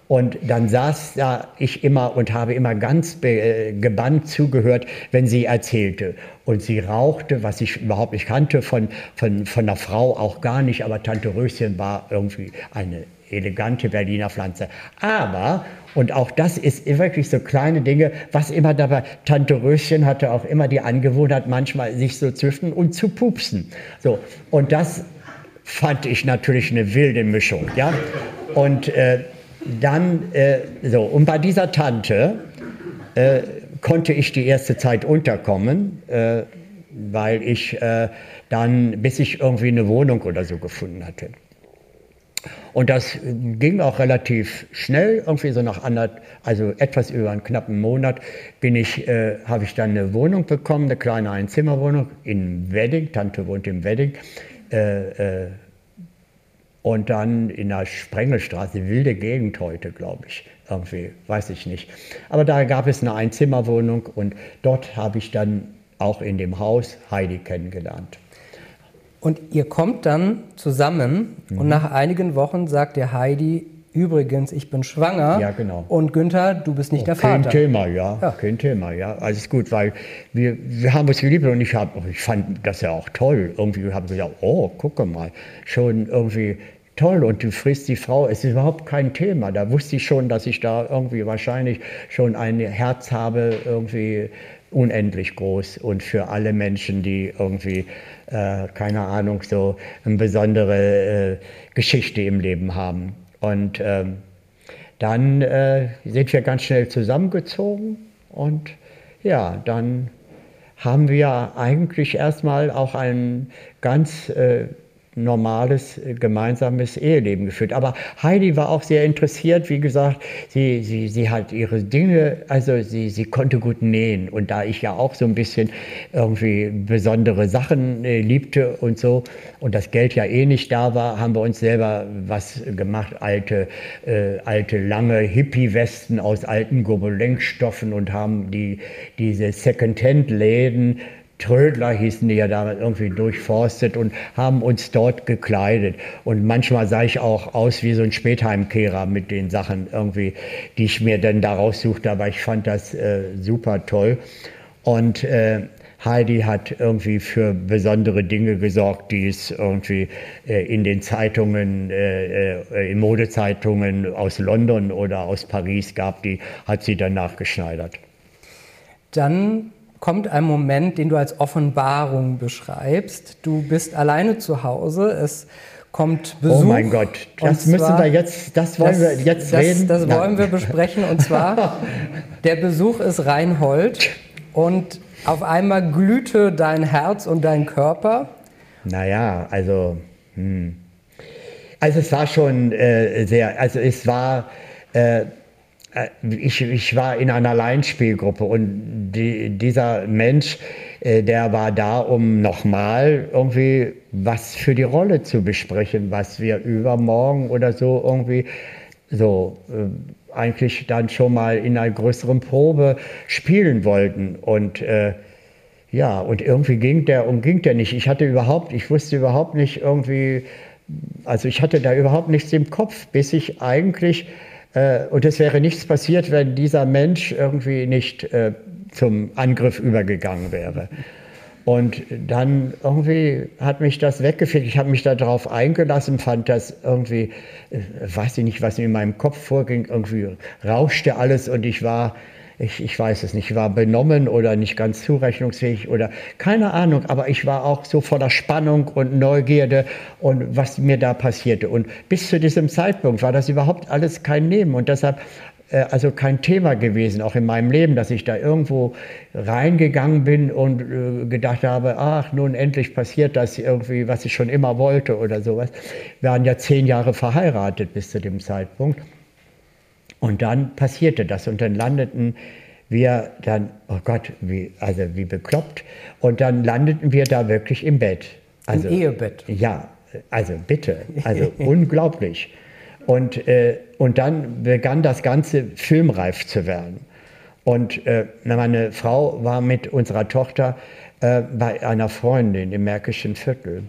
Und dann saß da ich immer und habe immer ganz äh, gebannt zugehört, wenn sie erzählte. Und sie rauchte, was ich überhaupt nicht kannte, von, von, von einer Frau auch gar nicht, aber Tante Röschen war irgendwie eine elegante Berliner Pflanze. Aber, und auch das ist wirklich so kleine Dinge, was immer dabei, Tante Röschen hatte auch immer die Angewohnheit, manchmal sich so zu und zu pupsen. So, und das fand ich natürlich eine wilde Mischung, ja. Und äh, dann, äh, so, und bei dieser Tante äh, konnte ich die erste Zeit unterkommen, äh, weil ich äh, dann, bis ich irgendwie eine Wohnung oder so gefunden hatte. Und das ging auch relativ schnell, irgendwie so nach anderthalb, also etwas über einen knappen Monat, bin ich, äh, habe ich dann eine Wohnung bekommen, eine kleine Einzimmerwohnung in Wedding. Tante wohnt im Wedding. Äh, äh, und dann in der Sprengelstraße, wilde Gegend heute, glaube ich, irgendwie, weiß ich nicht. Aber da gab es eine Einzimmerwohnung und dort habe ich dann auch in dem Haus Heidi kennengelernt. Und ihr kommt dann zusammen mhm. und nach einigen Wochen sagt der Heidi, übrigens, ich bin schwanger. Ja, genau. Und Günther, du bist nicht oh, der kein Vater. Kein Thema, ja, ja. Kein Thema, ja. Alles gut, weil wir, wir haben uns geliebt und ich, hab, ich fand das ja auch toll. Irgendwie habe ich gesagt, oh, gucke mal, schon irgendwie toll und du frisst die Frau, es ist überhaupt kein Thema. Da wusste ich schon, dass ich da irgendwie wahrscheinlich schon ein Herz habe, irgendwie unendlich groß und für alle Menschen, die irgendwie, äh, keine Ahnung, so eine besondere äh, Geschichte im Leben haben. Und ähm, dann äh, sind wir ganz schnell zusammengezogen und ja, dann haben wir eigentlich erstmal auch ein ganz äh, normales äh, gemeinsames Eheleben geführt. Aber Heidi war auch sehr interessiert, wie gesagt, sie, sie, sie hat ihre Dinge, also sie, sie konnte gut nähen. Und da ich ja auch so ein bisschen irgendwie besondere Sachen äh, liebte und so und das Geld ja eh nicht da war, haben wir uns selber was gemacht, alte, äh, alte lange Hippie-Westen aus alten Gobelenstoffen und haben die, diese Second-Hand-Läden Trödler hießen die ja damals irgendwie durchforstet und haben uns dort gekleidet. Und manchmal sah ich auch aus wie so ein Spätheimkehrer mit den Sachen irgendwie, die ich mir dann da raussuchte. Aber ich fand das äh, super toll. Und äh, Heidi hat irgendwie für besondere Dinge gesorgt, die es irgendwie äh, in den Zeitungen, äh, äh, in Modezeitungen aus London oder aus Paris gab, die hat sie dann nachgeschneidert. Dann kommt ein Moment, den du als Offenbarung beschreibst. Du bist alleine zu Hause. Es kommt Besuch. Oh mein Gott, das müssen wir jetzt, das wollen das, wir jetzt das, reden. Das wollen wir besprechen. Und zwar, der Besuch ist Reinhold und auf einmal glühte dein Herz und dein Körper. Naja, also, hm. also es war schon äh, sehr, also es war, äh, ich, ich war in einer Laienspielgruppe und die, dieser Mensch, äh, der war da, um nochmal irgendwie was für die Rolle zu besprechen, was wir übermorgen oder so irgendwie so äh, eigentlich dann schon mal in einer größeren Probe spielen wollten. Und äh, ja, und irgendwie ging der und ging der nicht. Ich hatte überhaupt, ich wusste überhaupt nicht irgendwie, also ich hatte da überhaupt nichts im Kopf, bis ich eigentlich äh, und es wäre nichts passiert, wenn dieser Mensch irgendwie nicht äh, zum Angriff übergegangen wäre. Und dann irgendwie hat mich das weggefegt. Ich habe mich darauf eingelassen, fand das irgendwie, äh, weiß ich nicht, was in meinem Kopf vorging, irgendwie rauschte alles und ich war ich, ich weiß es nicht, ich war benommen oder nicht ganz zurechnungsfähig oder keine Ahnung, aber ich war auch so voller Spannung und Neugierde und was mir da passierte. Und bis zu diesem Zeitpunkt war das überhaupt alles kein Leben und deshalb äh, also kein Thema gewesen, auch in meinem Leben, dass ich da irgendwo reingegangen bin und äh, gedacht habe, ach, nun endlich passiert das irgendwie, was ich schon immer wollte oder sowas. Wir waren ja zehn Jahre verheiratet bis zu dem Zeitpunkt. Und dann passierte das und dann landeten wir dann, oh Gott, wie, also wie bekloppt, und dann landeten wir da wirklich im Bett. Also, Im Ehebett. Ja, also bitte, also unglaublich. Und, äh, und dann begann das Ganze filmreif zu werden. Und äh, meine Frau war mit unserer Tochter äh, bei einer Freundin im Märkischen Viertel.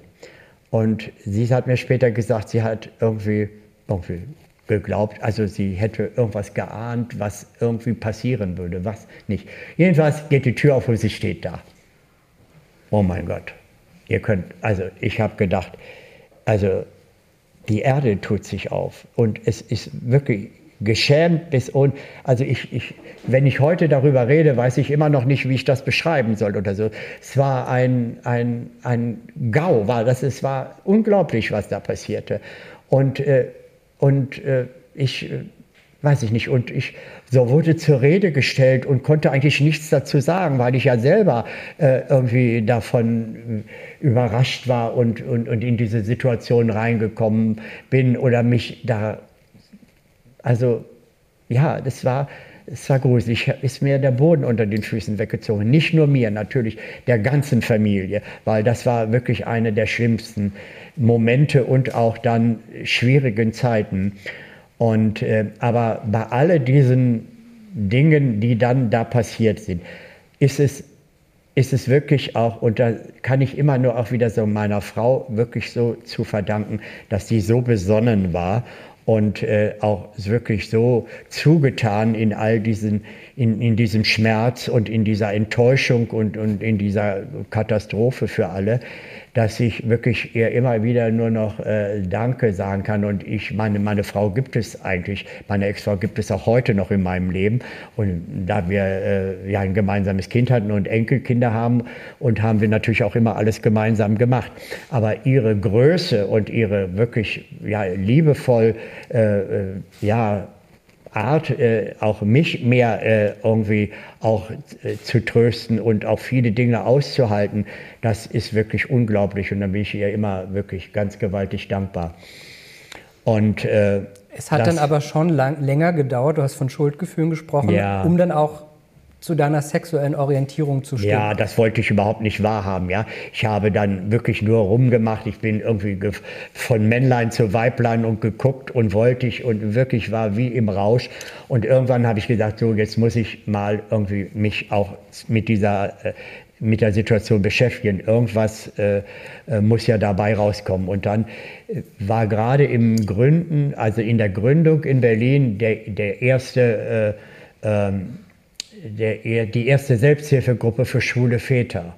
Und sie hat mir später gesagt, sie hat irgendwie, irgendwie geglaubt, also sie hätte irgendwas geahnt, was irgendwie passieren würde, was nicht. Jedenfalls geht die Tür auf und sie steht da. Oh mein Gott, ihr könnt, also ich habe gedacht, also die Erde tut sich auf und es ist wirklich geschämt bis und also ich, ich, wenn ich heute darüber rede, weiß ich immer noch nicht, wie ich das beschreiben soll oder so. Es war ein, ein, ein Gau, war das, es war unglaublich, was da passierte. Und äh, und äh, ich, äh, weiß ich nicht, und ich so wurde zur Rede gestellt und konnte eigentlich nichts dazu sagen, weil ich ja selber äh, irgendwie davon äh, überrascht war und, und, und in diese Situation reingekommen bin oder mich da, also ja, das war es war gruselig, ist mir der Boden unter den Füßen weggezogen. Nicht nur mir, natürlich der ganzen Familie, weil das war wirklich eine der schlimmsten Momente und auch dann schwierigen Zeiten. Und, äh, aber bei all diesen Dingen, die dann da passiert sind, ist es, ist es wirklich auch, und da kann ich immer nur auch wieder so meiner Frau wirklich so zu verdanken, dass sie so besonnen war und äh, auch wirklich so zugetan in all diesen, in, in diesem Schmerz und in dieser Enttäuschung und, und in dieser Katastrophe für alle, dass ich wirklich ihr immer wieder nur noch äh, Danke sagen kann. Und ich meine, meine Frau gibt es eigentlich, meine Ex-Frau gibt es auch heute noch in meinem Leben. Und da wir äh, ja ein gemeinsames Kind hatten und Enkelkinder haben und haben wir natürlich auch immer alles gemeinsam gemacht. Aber ihre Größe und ihre wirklich ja, liebevoll, äh, äh ja, Art, äh, auch mich mehr äh, irgendwie auch äh, zu trösten und auch viele Dinge auszuhalten, das ist wirklich unglaublich und da bin ich ihr immer wirklich ganz gewaltig dankbar. Und äh, es hat dann aber schon lang, länger gedauert, du hast von Schuldgefühlen gesprochen, ja. um dann auch zu deiner sexuellen Orientierung zu stehen. Ja, das wollte ich überhaupt nicht wahrhaben. Ja, ich habe dann wirklich nur rumgemacht. Ich bin irgendwie von Männlein zu Weiblein und geguckt und wollte ich und wirklich war wie im Rausch. Und irgendwann habe ich gesagt, so jetzt muss ich mal irgendwie mich auch mit dieser äh, mit der Situation beschäftigen. Irgendwas äh, äh muss ja dabei rauskommen. Und dann äh, war gerade im Gründen, also in der Gründung in Berlin, der, der erste äh, ähm, der, die erste Selbsthilfegruppe für schwule Väter.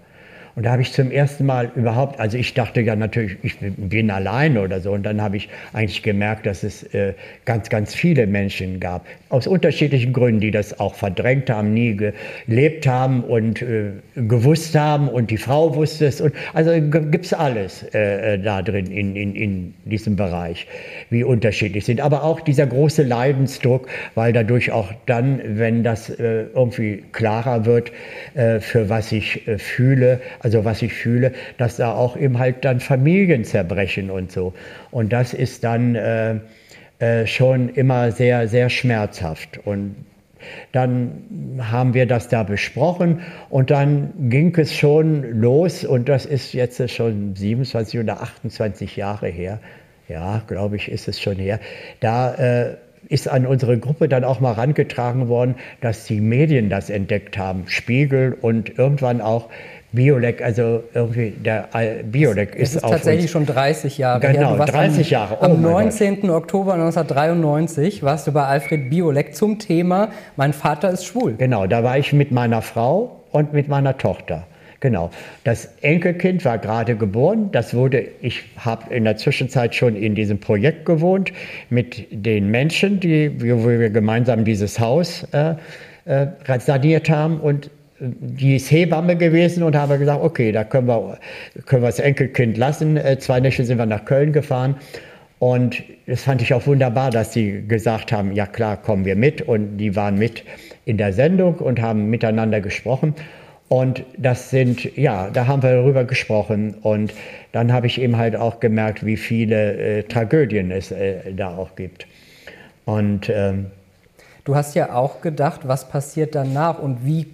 Und da habe ich zum ersten Mal überhaupt, also ich dachte ja natürlich, ich bin allein oder so. Und dann habe ich eigentlich gemerkt, dass es äh, ganz, ganz viele Menschen gab, aus unterschiedlichen Gründen, die das auch verdrängt haben, nie gelebt haben und äh, gewusst haben. Und die Frau wusste es. Und also gibt es alles äh, äh, da drin in, in, in diesem Bereich, wie unterschiedlich sind. Aber auch dieser große Leidensdruck, weil dadurch auch dann, wenn das äh, irgendwie klarer wird, äh, für was ich fühle, also was ich fühle, dass da auch eben halt dann Familien zerbrechen und so. Und das ist dann äh, äh, schon immer sehr, sehr schmerzhaft. Und dann haben wir das da besprochen und dann ging es schon los und das ist jetzt schon 27 oder 28 Jahre her. Ja, glaube ich, ist es schon her. Da äh, ist an unsere Gruppe dann auch mal herangetragen worden, dass die Medien das entdeckt haben, Spiegel und irgendwann auch Biolek, also irgendwie der Biolek ist, ist tatsächlich uns. schon 30 Jahre genau, her. 30 am, Jahre. Oh am 19. Gott. Oktober 1993 warst du bei Alfred Biolek zum Thema Mein Vater ist schwul. Genau, da war ich mit meiner Frau und mit meiner Tochter. Genau. Das Enkelkind war gerade geboren. Das wurde, ich habe in der Zwischenzeit schon in diesem Projekt gewohnt mit den Menschen, die, wo wir gemeinsam dieses Haus äh, äh, saniert haben. Und die ist Hebamme gewesen und habe gesagt, okay, da können wir, können wir das Enkelkind lassen. Äh, zwei Nächte sind wir nach Köln gefahren. Und das fand ich auch wunderbar, dass sie gesagt haben, ja klar, kommen wir mit. Und die waren mit in der Sendung und haben miteinander gesprochen. Und das sind, ja, da haben wir darüber gesprochen. Und dann habe ich eben halt auch gemerkt, wie viele äh, Tragödien es äh, da auch gibt. Und ähm, du hast ja auch gedacht, was passiert danach und wie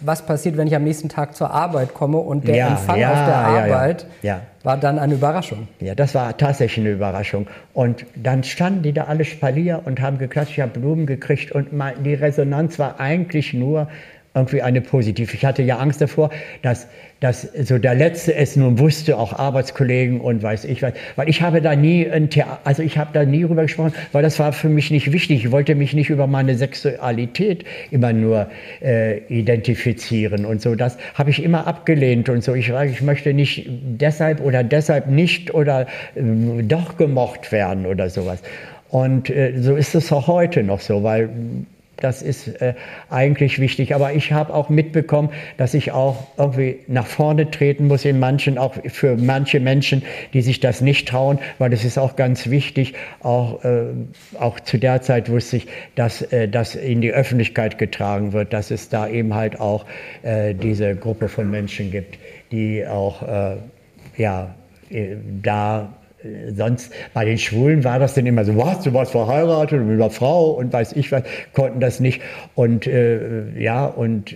was passiert, wenn ich am nächsten Tag zur Arbeit komme und der ja, Empfang ja, auf der Arbeit ja, war dann eine Überraschung. Ja, das war tatsächlich eine Überraschung. Und dann standen die da alle Spalier und haben geklatscht, ich habe Blumen gekriegt und die Resonanz war eigentlich nur irgendwie eine positive. Ich hatte ja Angst davor, dass dass so der Letzte es nun wusste, auch Arbeitskollegen und weiß ich was. Weil ich habe da nie ein Theater, also ich habe da nie drüber gesprochen, weil das war für mich nicht wichtig. Ich wollte mich nicht über meine Sexualität immer nur äh, identifizieren und so. Das habe ich immer abgelehnt und so. Ich, ich möchte nicht deshalb oder deshalb nicht oder äh, doch gemocht werden oder sowas. Und äh, so ist es auch heute noch so, weil das ist äh, eigentlich wichtig. Aber ich habe auch mitbekommen, dass ich auch irgendwie nach vorne treten muss in manchen, auch für manche Menschen, die sich das nicht trauen, weil das ist auch ganz wichtig. Auch, äh, auch zu der Zeit wusste ich, dass äh, das in die Öffentlichkeit getragen wird, dass es da eben halt auch äh, diese Gruppe von Menschen gibt, die auch äh, ja, äh, da sonst bei den Schwulen war das dann immer so, was, du warst verheiratet und mit einer Frau und weiß ich was, konnten das nicht. Und äh, ja, und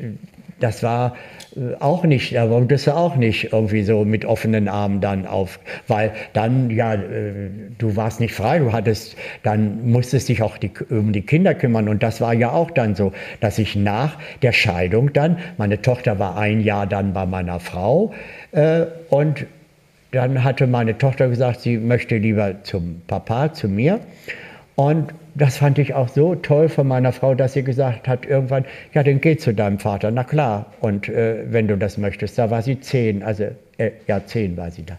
das war äh, auch nicht, da wolltest du auch nicht irgendwie so mit offenen Armen dann auf, weil dann, ja, äh, du warst nicht frei, du hattest, dann musstest dich auch die, um die Kinder kümmern und das war ja auch dann so, dass ich nach der Scheidung dann, meine Tochter war ein Jahr dann bei meiner Frau äh, und dann hatte meine Tochter gesagt, sie möchte lieber zum Papa, zu mir. Und das fand ich auch so toll von meiner Frau, dass sie gesagt hat irgendwann, ja, dann geh zu deinem Vater. Na klar. Und äh, wenn du das möchtest, da war sie zehn, also äh, ja, zehn war sie da.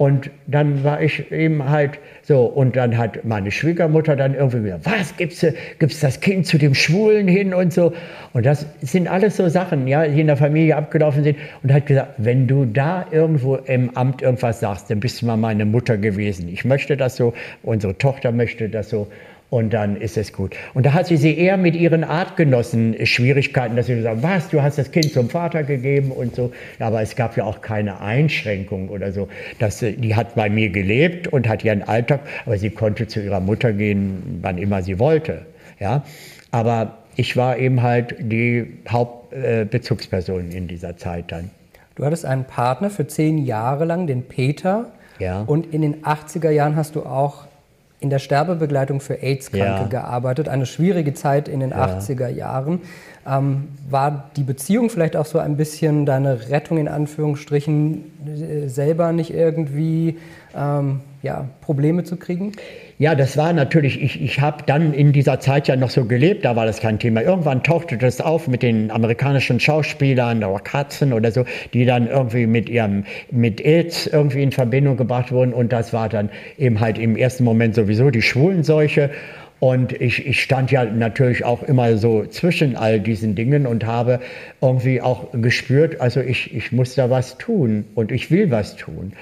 Und dann war ich eben halt so, und dann hat meine Schwiegermutter dann irgendwie gesagt, was, gibst du gibt's das Kind zu dem Schwulen hin und so. Und das sind alles so Sachen, ja, die in der Familie abgelaufen sind. Und hat gesagt, wenn du da irgendwo im Amt irgendwas sagst, dann bist du mal meine Mutter gewesen. Ich möchte das so, unsere Tochter möchte das so und dann ist es gut. Und da hat sie sie eher mit ihren Artgenossen Schwierigkeiten, dass sie gesagt was, du hast das Kind zum Vater gegeben und so. Aber es gab ja auch keine Einschränkung oder so. Das, die hat bei mir gelebt und hat ihren Alltag, aber sie konnte zu ihrer Mutter gehen, wann immer sie wollte. Ja? Aber ich war eben halt die Hauptbezugsperson in dieser Zeit dann. Du hattest einen Partner für zehn Jahre lang, den Peter. Ja. Und in den 80er Jahren hast du auch in der Sterbebegleitung für AIDS-Kranke ja. gearbeitet, eine schwierige Zeit in den ja. 80er Jahren. Ähm, war die Beziehung vielleicht auch so ein bisschen deine Rettung in Anführungsstrichen, äh, selber nicht irgendwie ähm, ja, Probleme zu kriegen? Ja, das war natürlich, ich, ich habe dann in dieser Zeit ja noch so gelebt, da war das kein Thema. Irgendwann tauchte das auf mit den amerikanischen Schauspielern oder Katzen oder so, die dann irgendwie mit ihrem, mit AIDS irgendwie in Verbindung gebracht wurden und das war dann eben halt im ersten Moment sowieso die Schwulenseuche. Und ich, ich stand ja natürlich auch immer so zwischen all diesen Dingen und habe irgendwie auch gespürt, also ich, ich muss da was tun und ich will was tun.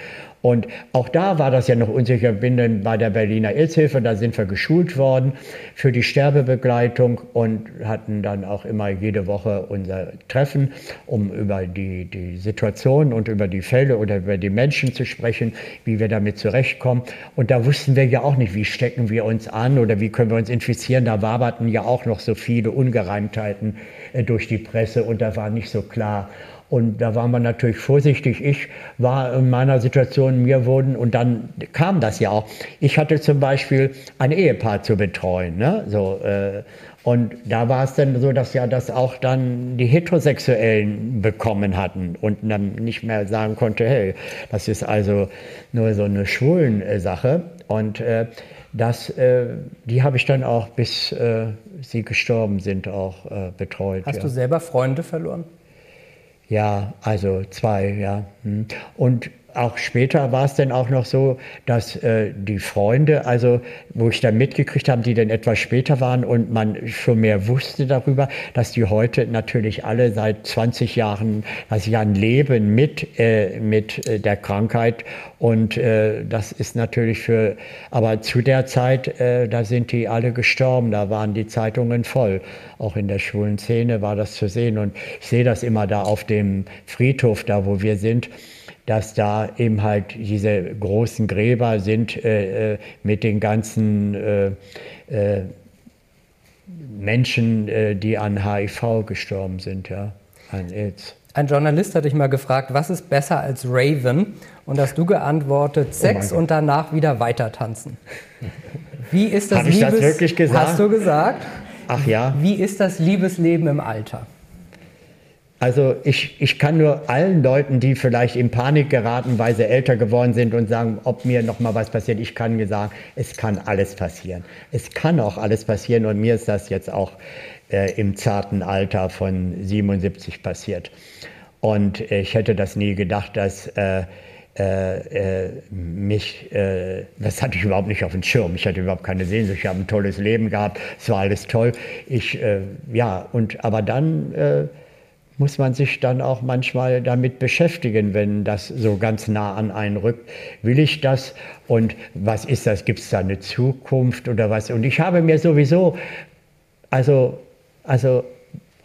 Und auch da war das ja noch unsicher. Bin dann bei der Berliner Ilzhilfe, da sind wir geschult worden für die Sterbebegleitung und hatten dann auch immer jede Woche unser Treffen, um über die, die Situation und über die Fälle oder über die Menschen zu sprechen, wie wir damit zurechtkommen. Und da wussten wir ja auch nicht, wie stecken wir uns an oder wie können wir uns infizieren. Da waberten ja auch noch so viele Ungereimtheiten äh, durch die Presse und da war nicht so klar, und da war man natürlich vorsichtig. Ich war in meiner Situation, mir wurden, und dann kam das ja auch. Ich hatte zum Beispiel ein Ehepaar zu betreuen. Ne? So, äh, und da war es dann so, dass ja das auch dann die Heterosexuellen bekommen hatten und dann nicht mehr sagen konnte, hey, das ist also nur so eine schwulen Sache. Und äh, das, äh, die habe ich dann auch, bis äh, sie gestorben sind, auch äh, betreut. Hast ja. du selber Freunde verloren? Ja, also zwei, ja. Hm. Und auch später war es dann auch noch so, dass äh, die Freunde, also wo ich dann mitgekriegt habe, die dann etwas später waren und man schon mehr wusste darüber, dass die heute natürlich alle seit 20 Jahren, also Jahren leben mit, äh, mit äh, der Krankheit und äh, das ist natürlich für, aber zu der Zeit, äh, da sind die alle gestorben, da waren die Zeitungen voll. Auch in der schwulen Szene war das zu sehen und ich sehe das immer da auf dem Friedhof, da wo wir sind dass da eben halt diese großen Gräber sind äh, äh mit den ganzen äh, äh, Menschen, äh, die an HIV gestorben sind, ja, an AIDS. Ein Journalist hat dich mal gefragt, was ist besser als Raven? Und hast du geantwortet, oh Sex oh und danach wieder weiter tanzen. Wie ist das Habe ich das wirklich gesagt? Hast du gesagt? Ach ja. Wie ist das Liebesleben im Alter? Also ich, ich kann nur allen Leuten, die vielleicht in Panik geraten, weil sie älter geworden sind und sagen, ob mir noch mal was passiert, ich kann mir sagen, es kann alles passieren. Es kann auch alles passieren und mir ist das jetzt auch äh, im zarten Alter von 77 passiert. Und ich hätte das nie gedacht, dass äh, äh, äh, mich, äh, das hatte ich überhaupt nicht auf dem Schirm. Ich hatte überhaupt keine Sehnsucht. Ich habe ein tolles Leben gehabt. Es war alles toll. Ich, äh, ja, und aber dann äh, muss man sich dann auch manchmal damit beschäftigen, wenn das so ganz nah an einen rückt. Will ich das? Und was ist das? Gibt es da eine Zukunft oder was? Und ich habe mir sowieso, also, also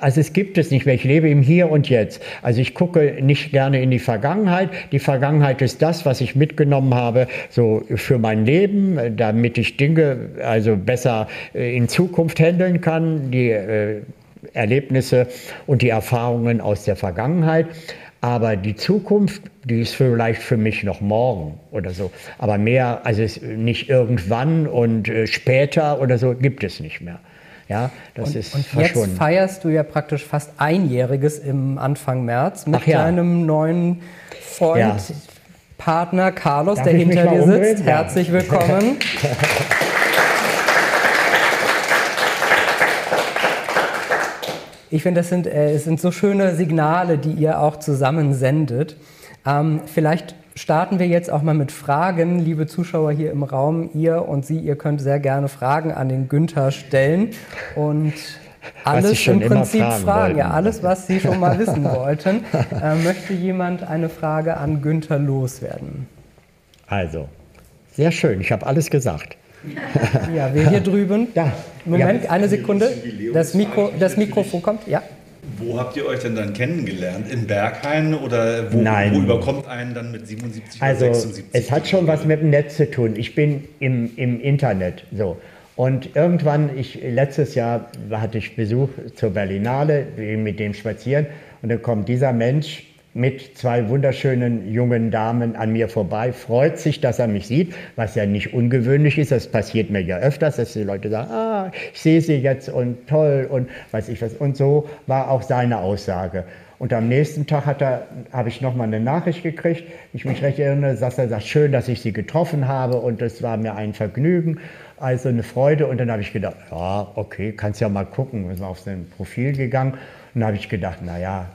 also es gibt es nicht mehr. Ich lebe im Hier und Jetzt. Also ich gucke nicht gerne in die Vergangenheit. Die Vergangenheit ist das, was ich mitgenommen habe, so für mein Leben, damit ich Dinge also besser äh, in Zukunft handeln kann. Die äh, Erlebnisse und die Erfahrungen aus der Vergangenheit. Aber die Zukunft, die ist vielleicht für mich noch morgen oder so. Aber mehr, also nicht irgendwann und äh, später oder so, gibt es nicht mehr. Ja, das und, ist und verschwunden. jetzt feierst du ja praktisch fast einjähriges im Anfang März mit ja. deinem neuen Freund, ja. Partner Carlos, Darf der hinter dir sitzt. Ja. Herzlich willkommen. Ich finde, das sind, äh, sind so schöne Signale, die ihr auch zusammen sendet. Ähm, vielleicht starten wir jetzt auch mal mit Fragen. Liebe Zuschauer hier im Raum, ihr und Sie, ihr könnt sehr gerne Fragen an den Günther stellen. Und alles im Prinzip fragen, fragen. ja, alles, was Sie schon mal wissen wollten. Äh, möchte jemand eine Frage an Günther loswerden? Also, sehr schön, ich habe alles gesagt. Ja, wir hier drüben. Ja. Moment, ja. eine Sekunde. Das, Mikro, das Mikrofon kommt. Ja. Wo habt ihr euch denn dann kennengelernt? In Berghain oder wo, Nein. wo überkommt einen dann mit 77 also, oder 76? Es hat schon was mit dem Netz zu tun. Ich bin im, im Internet so. Und irgendwann, ich, letztes Jahr hatte ich Besuch zur Berlinale, mit dem spazieren. Und dann kommt dieser Mensch mit zwei wunderschönen jungen Damen an mir vorbei, freut sich, dass er mich sieht, was ja nicht ungewöhnlich ist. Das passiert mir ja öfters, dass die Leute sagen, ah, ich sehe sie jetzt und toll und weiß ich was. Und so war auch seine Aussage. Und am nächsten Tag habe ich nochmal eine Nachricht gekriegt, ich mich recht erinnere, dass er sagt, schön, dass ich Sie getroffen habe und es war mir ein Vergnügen, also eine Freude. Und dann habe ich gedacht, ja, okay, kannst ja mal gucken. Wir sind auf sein Profil gegangen und habe ich gedacht, naja,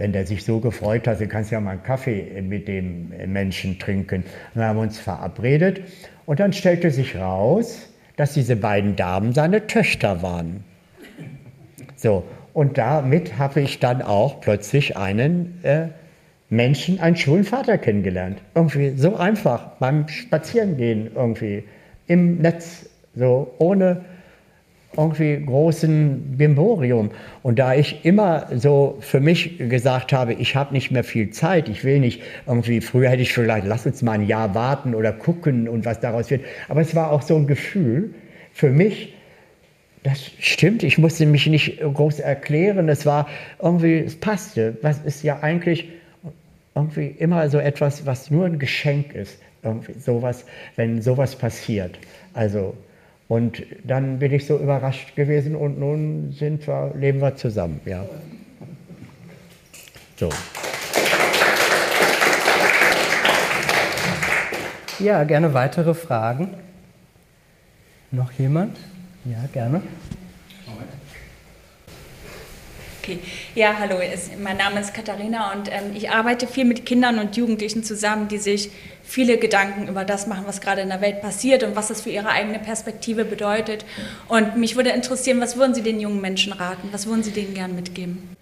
wenn der sich so gefreut hat, dann kannst du ja mal einen Kaffee mit dem Menschen trinken. haben wir uns verabredet und dann stellte sich raus, dass diese beiden Damen seine Töchter waren. So, und damit habe ich dann auch plötzlich einen äh, Menschen, einen schwulen Vater kennengelernt. Irgendwie so einfach beim Spazierengehen irgendwie im Netz, so ohne irgendwie großen Bimborium. Und da ich immer so für mich gesagt habe, ich habe nicht mehr viel Zeit, ich will nicht irgendwie, früher hätte ich vielleicht, lass uns mal ein Jahr warten oder gucken und was daraus wird. Aber es war auch so ein Gefühl für mich, das stimmt, ich musste mich nicht groß erklären, es war irgendwie, es passte. Was ist ja eigentlich irgendwie immer so etwas, was nur ein Geschenk ist. Irgendwie sowas, wenn sowas passiert. Also und dann bin ich so überrascht gewesen und nun sind wir, leben wir zusammen. Ja. So. Ja, gerne weitere Fragen. Noch jemand? Ja, gerne. Okay. Ja, hallo, mein Name ist Katharina und ähm, ich arbeite viel mit Kindern und Jugendlichen zusammen, die sich viele Gedanken über das machen, was gerade in der Welt passiert und was das für ihre eigene Perspektive bedeutet. Und mich würde interessieren, was würden Sie den jungen Menschen raten? Was würden Sie denen gern mitgeben?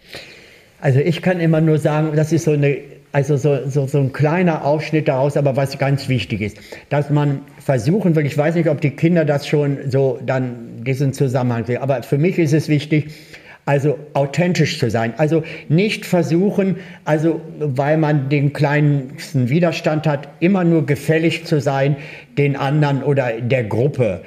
Also ich kann immer nur sagen, das ist so eine also so, so, so ein kleiner Ausschnitt daraus, aber was ganz wichtig ist, dass man versuchen will, ich weiß nicht, ob die Kinder das schon so dann diesen Zusammenhang sehen, aber für mich ist es wichtig, also authentisch zu sein. Also nicht versuchen, also weil man den kleinsten Widerstand hat, immer nur gefällig zu sein den anderen oder der Gruppe.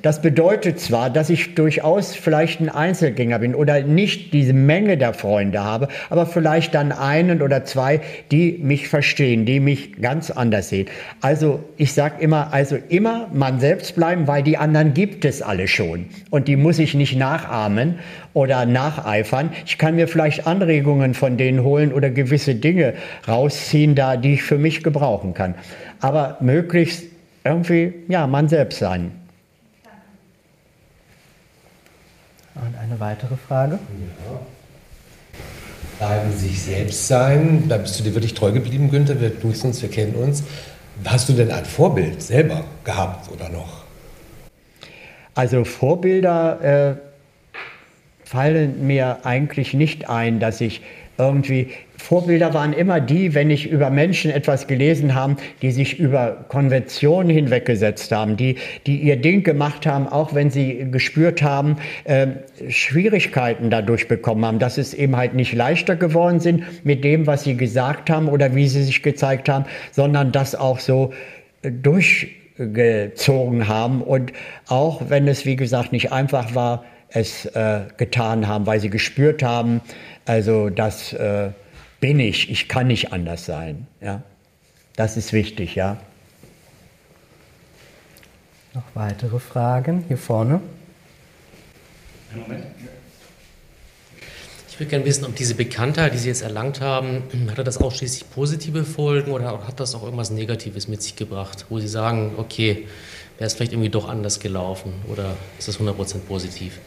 Das bedeutet zwar, dass ich durchaus vielleicht ein Einzelgänger bin oder nicht diese Menge der Freunde habe, aber vielleicht dann einen oder zwei, die mich verstehen, die mich ganz anders sehen. Also ich sage immer, also immer man selbst bleiben, weil die anderen gibt es alle schon und die muss ich nicht nachahmen oder nacheifern. Ich kann mir vielleicht Anregungen von denen holen oder gewisse Dinge rausziehen, da die ich für mich gebrauchen kann. Aber möglichst irgendwie, ja, man selbst sein. Und eine weitere Frage? Ja. Bleiben sich selbst sein, da bist du dir wirklich treu geblieben, Günther. Wir duzen uns, wir kennen uns. Hast du denn ein Vorbild selber gehabt oder noch? Also Vorbilder äh, fallen mir eigentlich nicht ein, dass ich irgendwie. Vorbilder waren immer die, wenn ich über Menschen etwas gelesen habe, die sich über Konventionen hinweggesetzt haben, die, die ihr Ding gemacht haben, auch wenn sie gespürt haben, äh, Schwierigkeiten dadurch bekommen haben, dass es eben halt nicht leichter geworden sind mit dem, was sie gesagt haben oder wie sie sich gezeigt haben, sondern das auch so durchgezogen haben und auch wenn es, wie gesagt, nicht einfach war, es äh, getan haben, weil sie gespürt haben, also das äh, bin ich, ich kann nicht anders sein. Ja? Das ist wichtig, ja. Noch weitere Fragen hier vorne? Moment. Ich würde gerne wissen, ob diese Bekanntheit, die Sie jetzt erlangt haben, hat das ausschließlich positive Folgen oder hat das auch irgendwas Negatives mit sich gebracht, wo Sie sagen, okay, wäre es vielleicht irgendwie doch anders gelaufen oder ist das 100% positiv?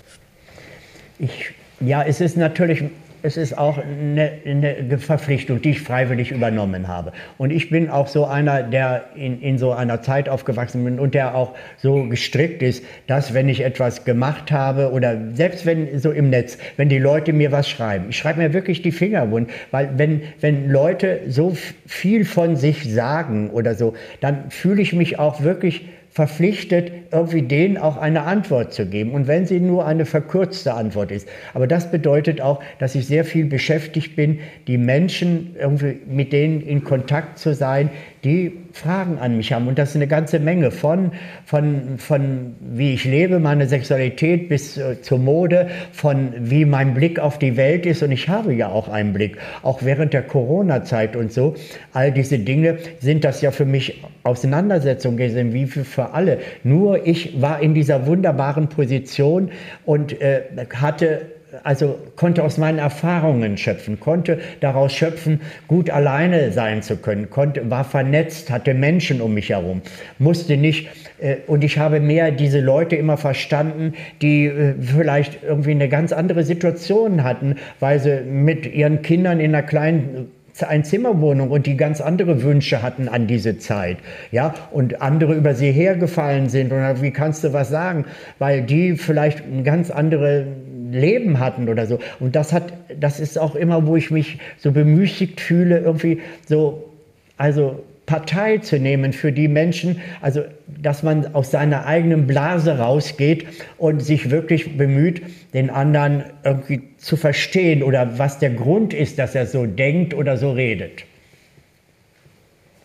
Ich, ja, es ist natürlich es ist auch eine, eine, Verpflichtung, die ich freiwillig übernommen habe. Und ich bin auch so einer, der in, in so einer Zeit aufgewachsen bin und der auch so gestrickt ist, dass wenn ich etwas gemacht habe oder selbst wenn so im Netz, wenn die Leute mir was schreiben, ich schreibe mir wirklich die Finger wund, weil wenn, wenn Leute so viel von sich sagen oder so, dann fühle ich mich auch wirklich verpflichtet, irgendwie denen auch eine Antwort zu geben. Und wenn sie nur eine verkürzte Antwort ist. Aber das bedeutet auch, dass ich sehr viel beschäftigt bin, die Menschen irgendwie mit denen in Kontakt zu sein, die Fragen an mich haben. Und das ist eine ganze Menge von, von, von wie ich lebe, meine Sexualität bis äh, zur Mode, von wie mein Blick auf die Welt ist. Und ich habe ja auch einen Blick, auch während der Corona-Zeit und so. All diese Dinge sind das ja für mich Auseinandersetzungen gewesen, wie für alle. Nur ich war in dieser wunderbaren Position und äh, hatte also konnte aus meinen Erfahrungen schöpfen, konnte daraus schöpfen, gut alleine sein zu können, konnte, war vernetzt, hatte Menschen um mich herum, musste nicht, äh, und ich habe mehr diese Leute immer verstanden, die äh, vielleicht irgendwie eine ganz andere Situation hatten, weil sie mit ihren Kindern in einer kleinen Einzimmerwohnung und die ganz andere Wünsche hatten an diese Zeit, ja, und andere über sie hergefallen sind. Und wie kannst du was sagen, weil die vielleicht ein ganz andere Leben hatten oder so. Und das hat, das ist auch immer, wo ich mich so bemüßigt fühle, irgendwie so, also Partei zu nehmen für die Menschen, also dass man aus seiner eigenen Blase rausgeht und sich wirklich bemüht, den anderen irgendwie zu verstehen oder was der Grund ist, dass er so denkt oder so redet.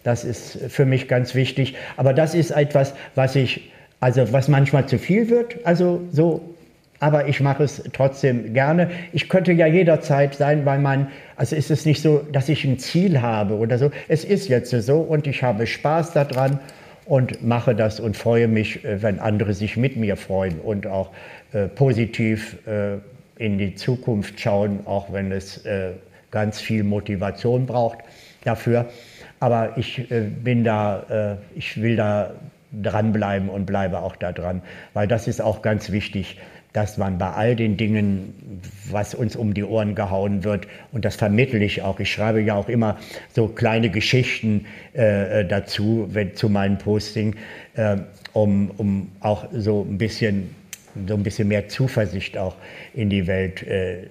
Das ist für mich ganz wichtig. Aber das ist etwas, was ich, also was manchmal zu viel wird. Also so aber ich mache es trotzdem gerne. Ich könnte ja jederzeit sein, weil man, also ist es nicht so, dass ich ein Ziel habe oder so. Es ist jetzt so und ich habe Spaß daran und mache das und freue mich, äh, wenn andere sich mit mir freuen und auch äh, positiv äh, in die Zukunft schauen, auch wenn es äh, ganz viel Motivation braucht dafür. Aber ich äh, bin da, äh, ich will da dranbleiben und bleibe auch da dran, weil das ist auch ganz wichtig dass man bei all den Dingen, was uns um die Ohren gehauen wird, und das vermittle ich auch, ich schreibe ja auch immer so kleine Geschichten äh, dazu, wenn, zu meinen Posting, äh, um, um auch so ein bisschen so ein bisschen mehr Zuversicht auch in die Welt äh,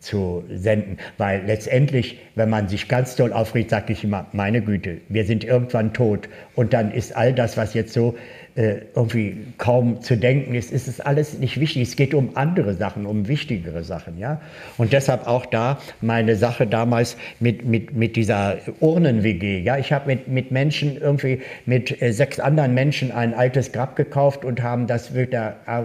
zu senden. Weil letztendlich, wenn man sich ganz doll aufregt, sage ich immer, meine Güte, wir sind irgendwann tot. Und dann ist all das, was jetzt so äh, irgendwie kaum zu denken ist, ist es alles nicht wichtig. Es geht um andere Sachen, um wichtigere Sachen. Ja? Und deshalb auch da meine Sache damals mit, mit, mit dieser Urnen-WG. Ja? Ich habe mit, mit Menschen, irgendwie mit äh, sechs anderen Menschen ein altes Grab gekauft und haben das wieder äh,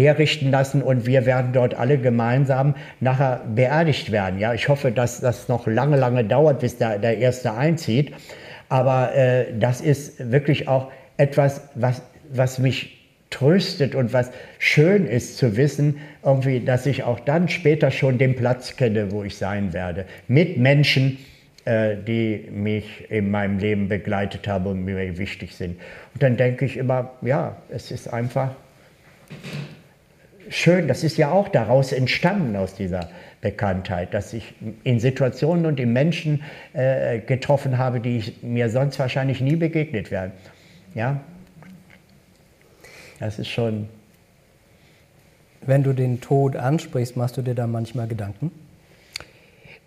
herrichten lassen und wir werden dort alle gemeinsam nachher beerdigt werden. Ja? Ich hoffe, dass das noch lange, lange dauert, bis der, der Erste einzieht. Aber äh, das ist wirklich auch etwas, was was mich tröstet und was schön ist zu wissen, irgendwie, dass ich auch dann später schon den Platz kenne, wo ich sein werde. Mit Menschen, äh, die mich in meinem Leben begleitet haben und mir wichtig sind. Und dann denke ich immer, ja, es ist einfach schön, das ist ja auch daraus entstanden, aus dieser Bekanntheit, dass ich in Situationen und in Menschen äh, getroffen habe, die ich, mir sonst wahrscheinlich nie begegnet wären. Ja, das ist schon. Wenn du den Tod ansprichst, machst du dir da manchmal Gedanken?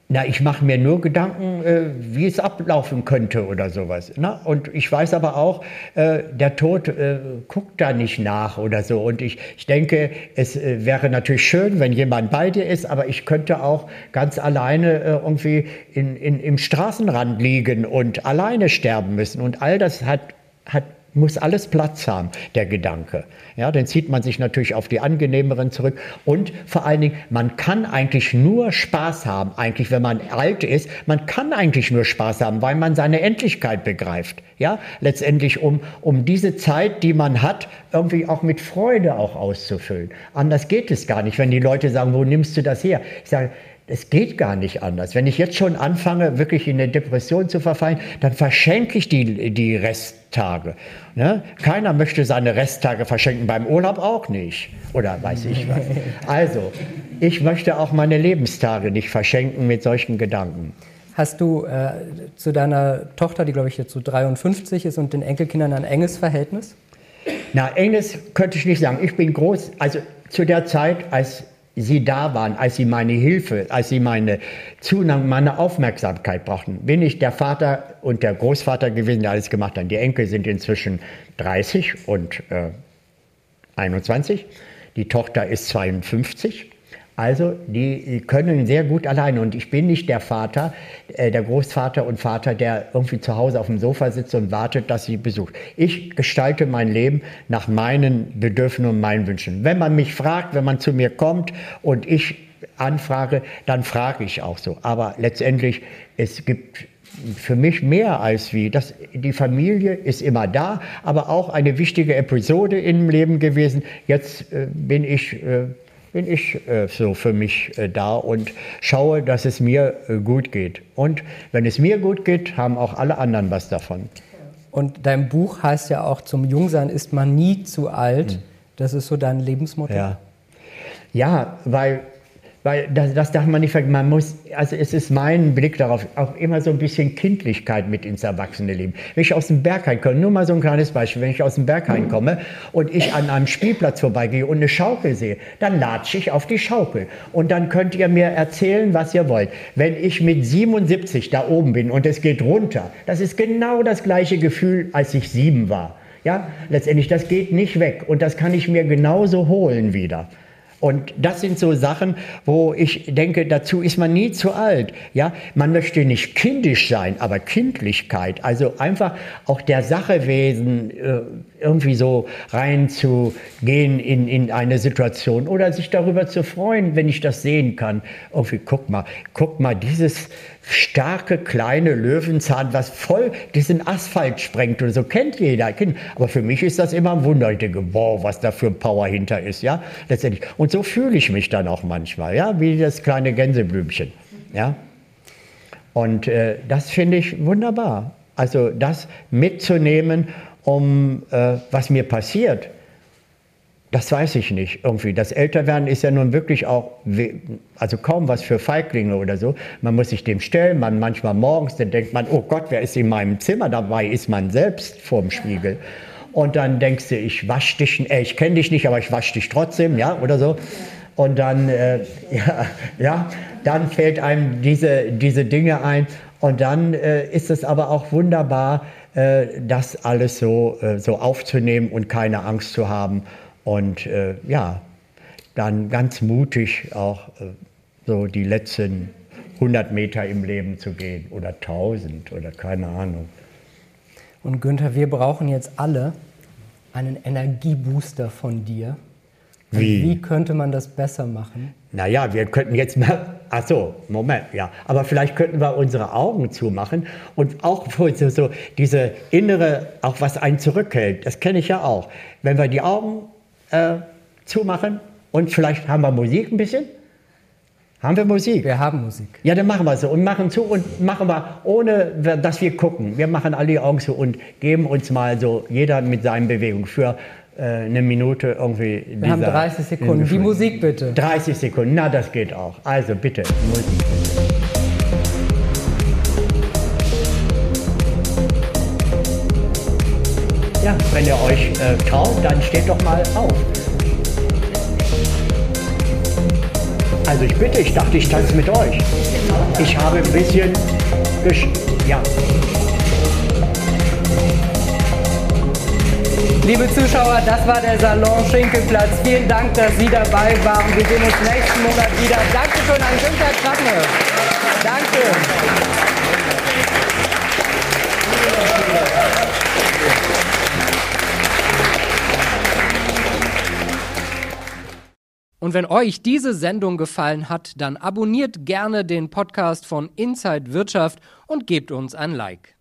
Na, ich mache mir nur Gedanken, äh, wie es ablaufen könnte oder sowas. Na? Und ich weiß aber auch, äh, der Tod äh, guckt da nicht nach oder so. Und ich, ich denke, es äh, wäre natürlich schön, wenn jemand bei dir ist, aber ich könnte auch ganz alleine äh, irgendwie in, in, im Straßenrand liegen und alleine sterben müssen. Und all das hat, hat muss alles Platz haben, der Gedanke. Ja, dann zieht man sich natürlich auf die angenehmeren zurück. Und vor allen Dingen, man kann eigentlich nur Spaß haben, eigentlich, wenn man alt ist, man kann eigentlich nur Spaß haben, weil man seine Endlichkeit begreift. Ja, letztendlich, um, um diese Zeit, die man hat, irgendwie auch mit Freude auch auszufüllen. Anders geht es gar nicht, wenn die Leute sagen, wo nimmst du das her? Ich sage, es geht gar nicht anders. Wenn ich jetzt schon anfange, wirklich in eine Depression zu verfallen, dann verschenke ich die, die Resttage. Ne? Keiner möchte seine Resttage verschenken, beim Urlaub auch nicht. Oder weiß ich was. Also, ich möchte auch meine Lebenstage nicht verschenken mit solchen Gedanken. Hast du äh, zu deiner Tochter, die glaube ich jetzt so 53 ist, und den Enkelkindern ein enges Verhältnis? Na, enges könnte ich nicht sagen. Ich bin groß, also zu der Zeit, als sie da waren, als sie meine Hilfe, als sie meine Zunahme, meine Aufmerksamkeit brauchten. Bin ich der Vater und der Großvater gewesen, der alles gemacht hat. Die Enkel sind inzwischen 30 und äh, 21. Die Tochter ist 52. Also die können sehr gut alleine. Und ich bin nicht der Vater, äh, der Großvater und Vater, der irgendwie zu Hause auf dem Sofa sitzt und wartet, dass sie besucht. Ich gestalte mein Leben nach meinen Bedürfnissen und meinen Wünschen. Wenn man mich fragt, wenn man zu mir kommt und ich anfrage, dann frage ich auch so. Aber letztendlich, es gibt für mich mehr als wie. Das, die Familie ist immer da, aber auch eine wichtige Episode im Leben gewesen. Jetzt äh, bin ich äh, bin ich äh, so für mich äh, da und schaue, dass es mir äh, gut geht. Und wenn es mir gut geht, haben auch alle anderen was davon. Und dein Buch heißt ja auch, zum Jungsein ist man nie zu alt. Hm. Das ist so dein Lebensmotto? Ja, ja weil weil das, das darf man nicht vergessen. Man muss, also es ist mein Blick darauf, auch immer so ein bisschen Kindlichkeit mit ins Erwachsene leben. Wenn ich aus dem Berghain komme, nur mal so ein kleines Beispiel, wenn ich aus dem Berghain komme und ich an einem Spielplatz vorbeigehe und eine Schaukel sehe, dann latsche ich auf die Schaukel. Und dann könnt ihr mir erzählen, was ihr wollt. Wenn ich mit 77 da oben bin und es geht runter, das ist genau das gleiche Gefühl, als ich sieben war. Ja, letztendlich, das geht nicht weg und das kann ich mir genauso holen wieder. Und das sind so Sachen, wo ich denke, dazu ist man nie zu alt. Ja, man möchte nicht kindisch sein, aber Kindlichkeit, also einfach auch der Sache wesen, äh, irgendwie so reinzugehen in, in eine Situation oder sich darüber zu freuen, wenn ich das sehen kann. Irgendwie, guck mal, guck mal, dieses starke kleine Löwenzahn, was voll diesen Asphalt sprengt oder so, kennt jeder. Aber für mich ist das immer ein Wunder. Ich denke, wow, was da für ein Power hinter ist, ja, letztendlich. Und so fühle ich mich dann auch manchmal, ja, wie das kleine Gänseblümchen, ja. Und äh, das finde ich wunderbar. Also das mitzunehmen um äh, was mir passiert, das weiß ich nicht irgendwie. Das Älterwerden ist ja nun wirklich auch, also kaum was für Feiglinge oder so. Man muss sich dem stellen, man manchmal morgens, dann denkt man, oh Gott, wer ist in meinem Zimmer? Dabei ist man selbst vorm Spiegel. Und dann denkst du, ich wasch dich, äh, ich kenne dich nicht, aber ich wasche dich trotzdem, ja, oder so. Und dann, äh, ja, ja, dann fällt einem diese, diese Dinge ein. Und dann äh, ist es aber auch wunderbar, äh, das alles so, äh, so aufzunehmen und keine Angst zu haben. Und äh, ja, dann ganz mutig auch so die letzten 100 Meter im Leben zu gehen oder 1000 oder keine Ahnung. Und Günther, wir brauchen jetzt alle einen Energiebooster von dir. Wie? Wie könnte man das besser machen? Naja, wir könnten jetzt mal, ach so, Moment, ja, aber vielleicht könnten wir unsere Augen zumachen und auch so, so diese innere, auch was einen zurückhält, das kenne ich ja auch. Wenn wir die Augen äh, zumachen und vielleicht haben wir Musik ein bisschen. Haben wir Musik? Wir haben Musik. Ja, dann machen wir so und machen zu und machen wir, ohne dass wir gucken. Wir machen alle die Augen zu und geben uns mal so, jeder mit seinen Bewegungen für eine Minute irgendwie. Wir haben 30 Sekunden. Die Musik bitte. 30 Sekunden, na, das geht auch. Also bitte, Musik. Ja, wenn ihr euch äh, traut, dann steht doch mal auf. Also ich bitte, ich dachte, ich tanze mit euch. Ich habe ein bisschen... gesch- Ja. Liebe Zuschauer, das war der Salon Schinkelplatz. Vielen Dank, dass Sie dabei waren. Wir sehen uns nächsten Monat wieder. Dankeschön an Günther Krabbe. Danke. Und wenn euch diese Sendung gefallen hat, dann abonniert gerne den Podcast von Inside Wirtschaft und gebt uns ein Like.